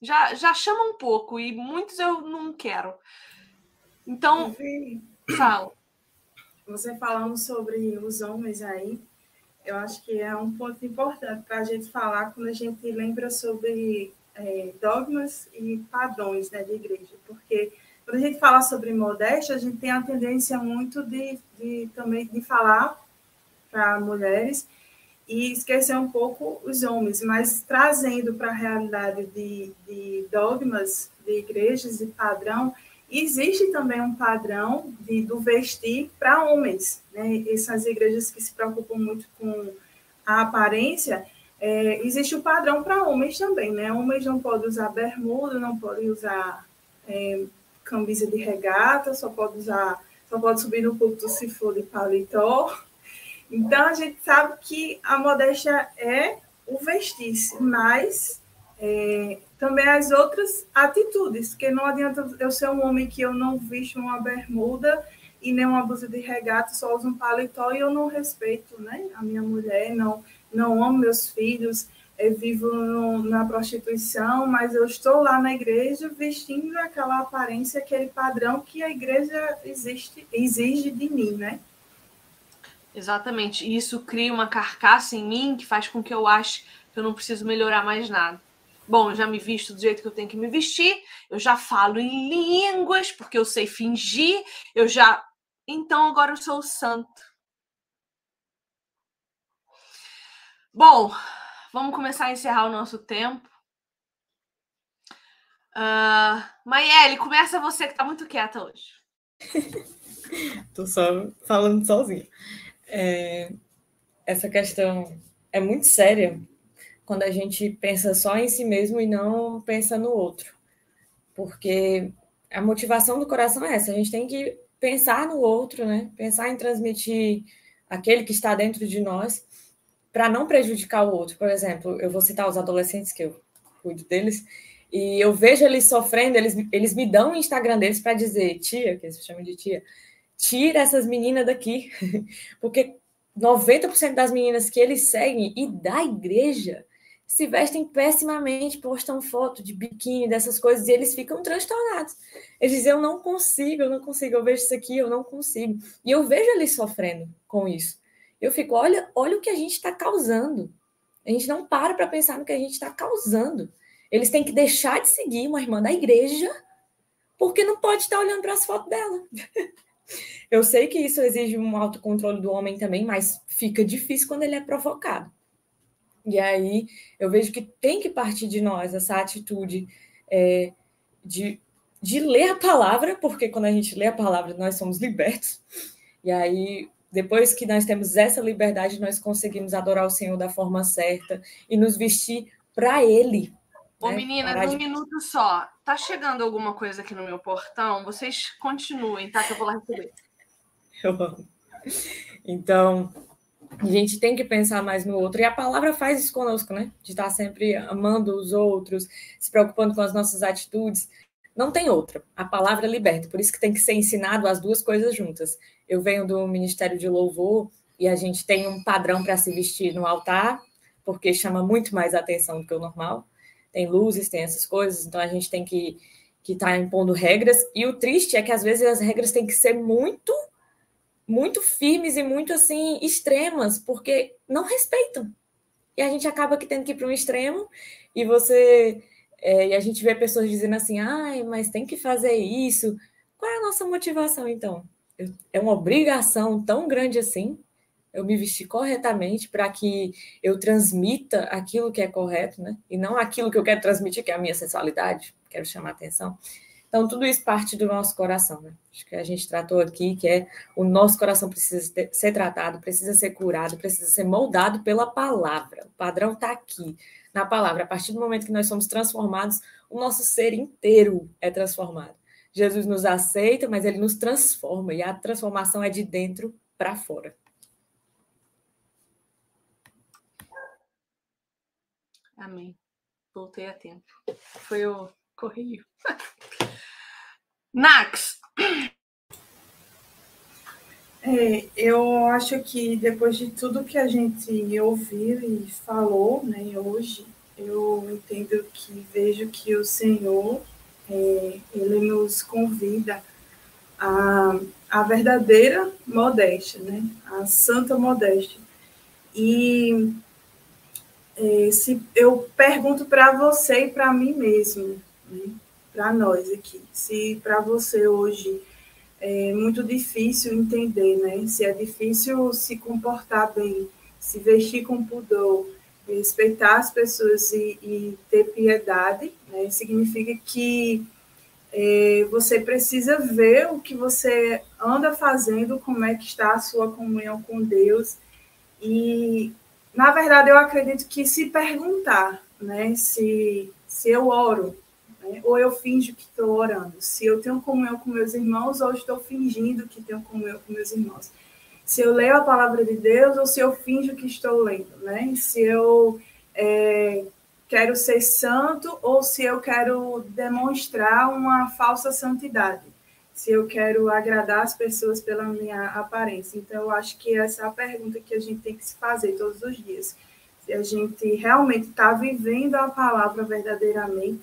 Já, já chama um pouco e muitos eu não quero. Então, fala. Você falando sobre os homens aí, eu acho que é um ponto importante para a gente falar quando a gente lembra sobre é, dogmas e padrões né, de igreja, porque quando a gente fala sobre modéstia, a gente tem a tendência muito de, de também de falar para mulheres e esquecer um pouco os homens, mas trazendo para a realidade de, de dogmas de igrejas e padrão, Existe também um padrão de, do vestir para homens. Né? Essas igrejas que se preocupam muito com a aparência, é, existe o padrão para homens também. Né? Homens não podem usar bermuda, não podem usar é, camisa de regata, só pode usar, só pode subir no púlpito se for de paletó. Então a gente sabe que a modéstia é o vestir-se, mas é, também as outras atitudes, porque não adianta eu ser um homem que eu não visto uma bermuda e nem uma blusa de regata, só uso um paletó e eu não respeito né, a minha mulher, não, não amo meus filhos, eu vivo no, na prostituição, mas eu estou lá na igreja vestindo aquela aparência, aquele padrão que a igreja existe, exige de mim, né? Exatamente. E isso cria uma carcaça em mim que faz com que eu ache que eu não preciso melhorar mais nada. Bom, eu já me visto do jeito que eu tenho que me vestir, eu já falo em línguas, porque eu sei fingir, eu já. Então agora eu sou o santo. Bom, vamos começar a encerrar o nosso tempo. Uh, Maiele, começa você que está muito quieta hoje. <laughs> Tô só falando sozinha. É, essa questão é muito séria quando a gente pensa só em si mesmo e não pensa no outro. Porque a motivação do coração é essa, a gente tem que pensar no outro, né? Pensar em transmitir aquele que está dentro de nós para não prejudicar o outro. Por exemplo, eu vou citar os adolescentes que eu cuido deles, e eu vejo eles sofrendo, eles, eles me dão o Instagram deles para dizer, tia, que eles chamam de tia, tira essas meninas daqui, <laughs> porque 90% das meninas que eles seguem e da igreja se vestem pessimamente, postam foto de biquíni, dessas coisas, e eles ficam transtornados. Eles dizem, eu não consigo, eu não consigo, eu vejo isso aqui, eu não consigo. E eu vejo eles sofrendo com isso. Eu fico, olha, olha o que a gente está causando. A gente não para para pensar no que a gente está causando. Eles têm que deixar de seguir uma irmã da igreja, porque não pode estar olhando para as fotos dela. <laughs> Eu sei que isso exige um autocontrole do homem também, mas fica difícil quando ele é provocado. E aí eu vejo que tem que partir de nós essa atitude é, de, de ler a palavra, porque quando a gente lê a palavra, nós somos libertos. E aí, depois que nós temos essa liberdade, nós conseguimos adorar o Senhor da forma certa e nos vestir para Ele. Ô, né? meninas, um de... minuto só. Tá chegando alguma coisa aqui no meu portão? Vocês continuem, tá? Que eu vou lá receber. <laughs> Eu amo. Então, a gente tem que pensar mais no outro. E a palavra faz isso conosco, né? De estar sempre amando os outros, se preocupando com as nossas atitudes. Não tem outra. A palavra liberta. Por isso que tem que ser ensinado as duas coisas juntas. Eu venho do Ministério de Louvor e a gente tem um padrão para se vestir no altar, porque chama muito mais atenção do que o normal. Tem luzes, tem essas coisas, então a gente tem que que está impondo regras. E o triste é que às vezes as regras têm que ser muito muito firmes e muito assim extremas, porque não respeitam. E a gente acaba que tendo que ir para um extremo e você é, e a gente vê pessoas dizendo assim, ai, mas tem que fazer isso. Qual é a nossa motivação então? Eu, é uma obrigação tão grande assim eu me vestir corretamente para que eu transmita aquilo que é correto, né? E não aquilo que eu quero transmitir, que é a minha sensualidade, quero chamar atenção. Então, tudo isso parte do nosso coração. Né? Acho que a gente tratou aqui que é o nosso coração precisa ter, ser tratado, precisa ser curado, precisa ser moldado pela palavra. O padrão está aqui, na palavra. A partir do momento que nós somos transformados, o nosso ser inteiro é transformado. Jesus nos aceita, mas ele nos transforma, e a transformação é de dentro para fora. Amém. Voltei a tempo. Foi o correio. <laughs> Nax. É, eu acho que depois de tudo que a gente ouviu e falou né, hoje, eu entendo que vejo que o Senhor é, ele nos convida a, a verdadeira modéstia, né, a santa modéstia. E é, se eu pergunto para você e para mim mesmo, né? para nós aqui. Se para você hoje é muito difícil entender, né? Se é difícil se comportar bem, se vestir com pudor, respeitar as pessoas e, e ter piedade, né? Significa que é, você precisa ver o que você anda fazendo, como é que está a sua comunhão com Deus. E, na verdade, eu acredito que se perguntar, né, se, se eu oro, né? Ou eu finjo que estou orando. Se eu tenho comunhão com meus irmãos, ou estou fingindo que tenho comunhão com meus irmãos. Se eu leio a palavra de Deus, ou se eu finjo que estou lendo. Né? Se eu é, quero ser santo, ou se eu quero demonstrar uma falsa santidade. Se eu quero agradar as pessoas pela minha aparência. Então, eu acho que essa é a pergunta que a gente tem que se fazer todos os dias. Se a gente realmente está vivendo a palavra verdadeiramente,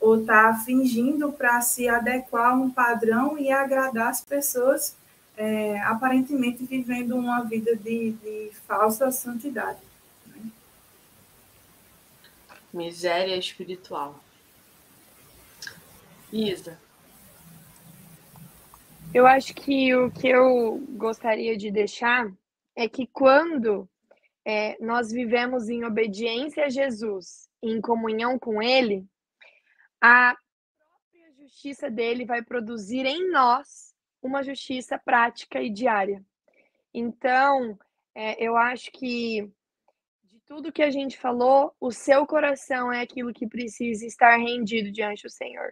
ou está fingindo para se adequar a um padrão e agradar as pessoas, é, aparentemente vivendo uma vida de, de falsa santidade. Né? Miséria espiritual. Isa. Eu acho que o que eu gostaria de deixar é que quando é, nós vivemos em obediência a Jesus, em comunhão com Ele, a própria justiça dele vai produzir em nós uma justiça prática e diária. Então, É, eu acho que de tudo que a gente falou, o seu coração é aquilo que precisa estar rendido diante do Senhor.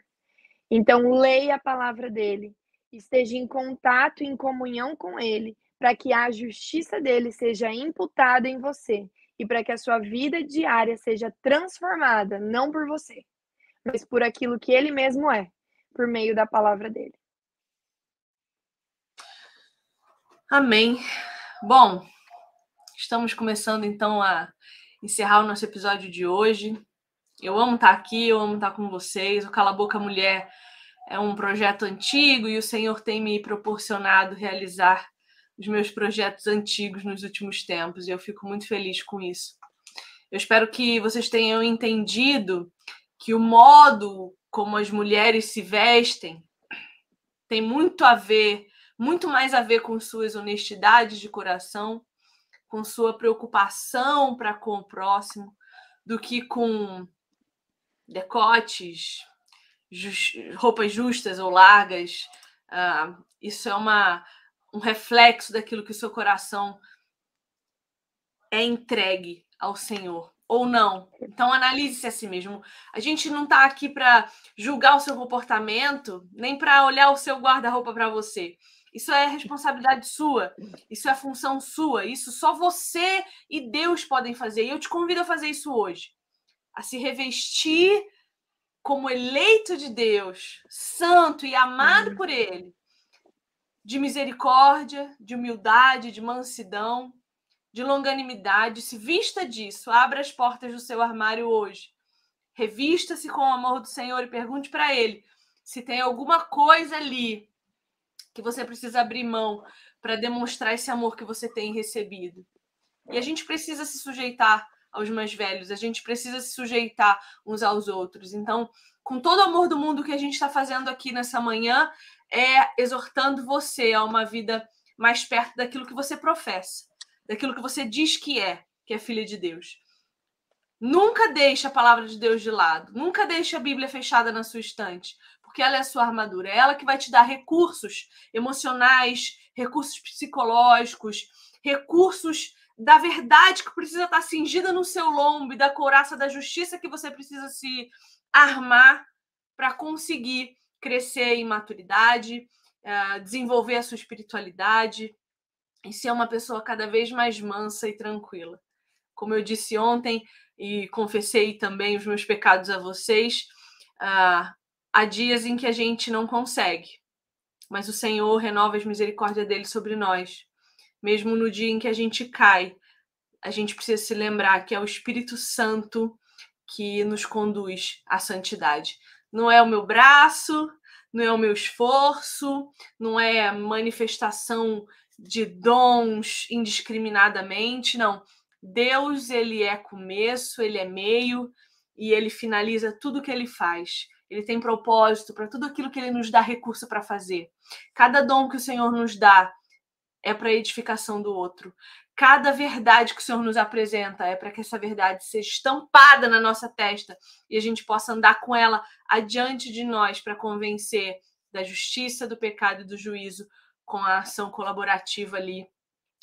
Então, leia a palavra dele, esteja em contato, em comunhão com ele, para que a justiça dele seja imputada em você e para que a sua vida diária seja transformada, não por você, mas por aquilo que ele mesmo é, por meio da palavra dele. Amém. Bom, estamos começando então a encerrar o nosso episódio de hoje. Eu amo estar aqui, eu amo estar com vocês. O Cala Boca Mulher é um projeto antigo e o Senhor tem me proporcionado realizar os meus projetos antigos nos últimos tempos e eu fico muito feliz com isso. Eu espero que vocês tenham entendido que o modo como as mulheres se vestem tem muito a ver, muito mais a ver com suas honestidades de coração, com sua preocupação para com o próximo, do que com decotes, just, roupas justas ou largas. Uh, isso é uma um reflexo daquilo que o seu coração é entregue ao Senhor ou não. Então analise-se a si mesmo. A gente não está aqui para julgar o seu comportamento, nem para olhar o seu guarda-roupa para você. Isso é responsabilidade sua, isso é função sua, isso só você e Deus podem fazer. E eu te convido a fazer isso hoje. A se revestir como eleito de Deus, santo e amado uhum. por Ele, de misericórdia, de humildade, de mansidão, de longanimidade. Se vista disso, abra as portas do seu armário hoje. Revista-se com o amor do Senhor e pergunte para Ele se tem alguma coisa ali que você precisa abrir mão para demonstrar esse amor que você tem recebido. E a gente precisa se sujeitar aos mais velhos, a gente precisa se sujeitar uns aos outros. Então, com todo o amor do mundo que a gente está fazendo aqui nessa manhã, é exortando você a uma vida mais perto daquilo que você professa, daquilo que você diz que é, que é filha de Deus. Nunca deixe a palavra de Deus de lado, nunca deixe a Bíblia fechada na sua estante, porque ela é a sua armadura, é ela que vai te dar recursos emocionais, recursos psicológicos, recursos da verdade que precisa estar cingida no seu lombo e da couraça da justiça que você precisa se armar para conseguir crescer em maturidade, uh, desenvolver a sua espiritualidade e ser uma pessoa cada vez mais mansa e tranquila. Como eu disse ontem e confessei também os meus pecados a vocês, uh, há dias em que a gente não consegue, mas o Senhor renova as misericórdias dele sobre nós. Mesmo no dia em que a gente cai, a gente precisa se lembrar que é o Espírito Santo que nos conduz à santidade. Não é o meu braço, não é o meu esforço, não é manifestação de dons indiscriminadamente, não. Deus, ele é começo, ele é meio e ele finaliza tudo que ele faz. Ele tem propósito para tudo aquilo que ele nos dá recurso para fazer. Cada dom que o Senhor nos dá é para edificação do outro. Cada verdade que o Senhor nos apresenta é para que essa verdade seja estampada na nossa testa e a gente possa andar com ela adiante de nós para convencer da justiça, do pecado e do juízo com a ação colaborativa ali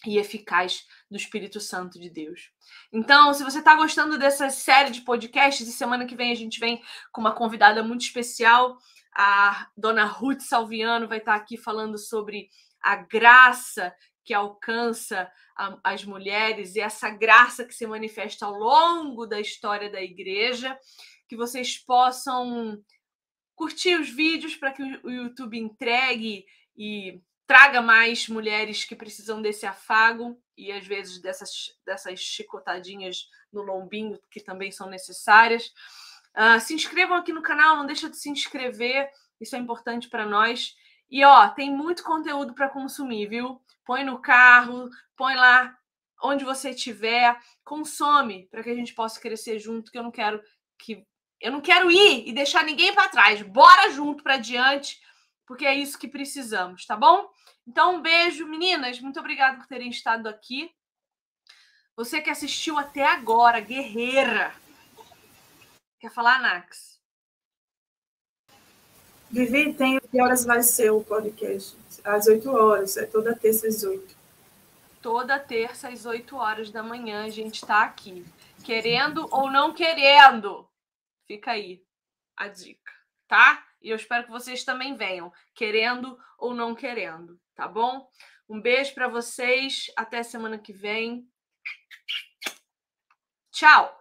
e eficaz do Espírito Santo de Deus. Então, se você está gostando dessa série de podcasts, e semana que vem a gente vem com uma convidada muito especial, a dona Ruth Salviano vai estar tá aqui falando sobre a graça que alcança a, as mulheres e essa graça que se manifesta ao longo da história da igreja, que vocês possam curtir os vídeos para que o YouTube entregue e traga mais mulheres que precisam desse afago e às vezes dessas, dessas chicotadinhas no lombinho que também são necessárias. Uh, se inscrevam aqui no canal, não deixa de se inscrever, isso é importante para nós. E ó, tem muito conteúdo para consumir, viu? Põe no carro, põe lá onde você estiver, consome para que a gente possa crescer junto, que eu não quero que eu não quero ir e deixar ninguém para trás. Bora junto para diante, porque é isso que precisamos, tá bom? Então, um beijo, meninas. Muito obrigada por terem estado aqui. Você que assistiu até agora, guerreira. Quer falar, Nax? Vivi, tem que horas vai ser o podcast? Às 8 horas, é toda terça às 8. Toda terça às 8 horas da manhã a gente está aqui. Querendo ou não querendo. Fica aí a dica, tá? E eu espero que vocês também venham, querendo ou não querendo, tá bom? Um beijo para vocês, até semana que vem. Tchau!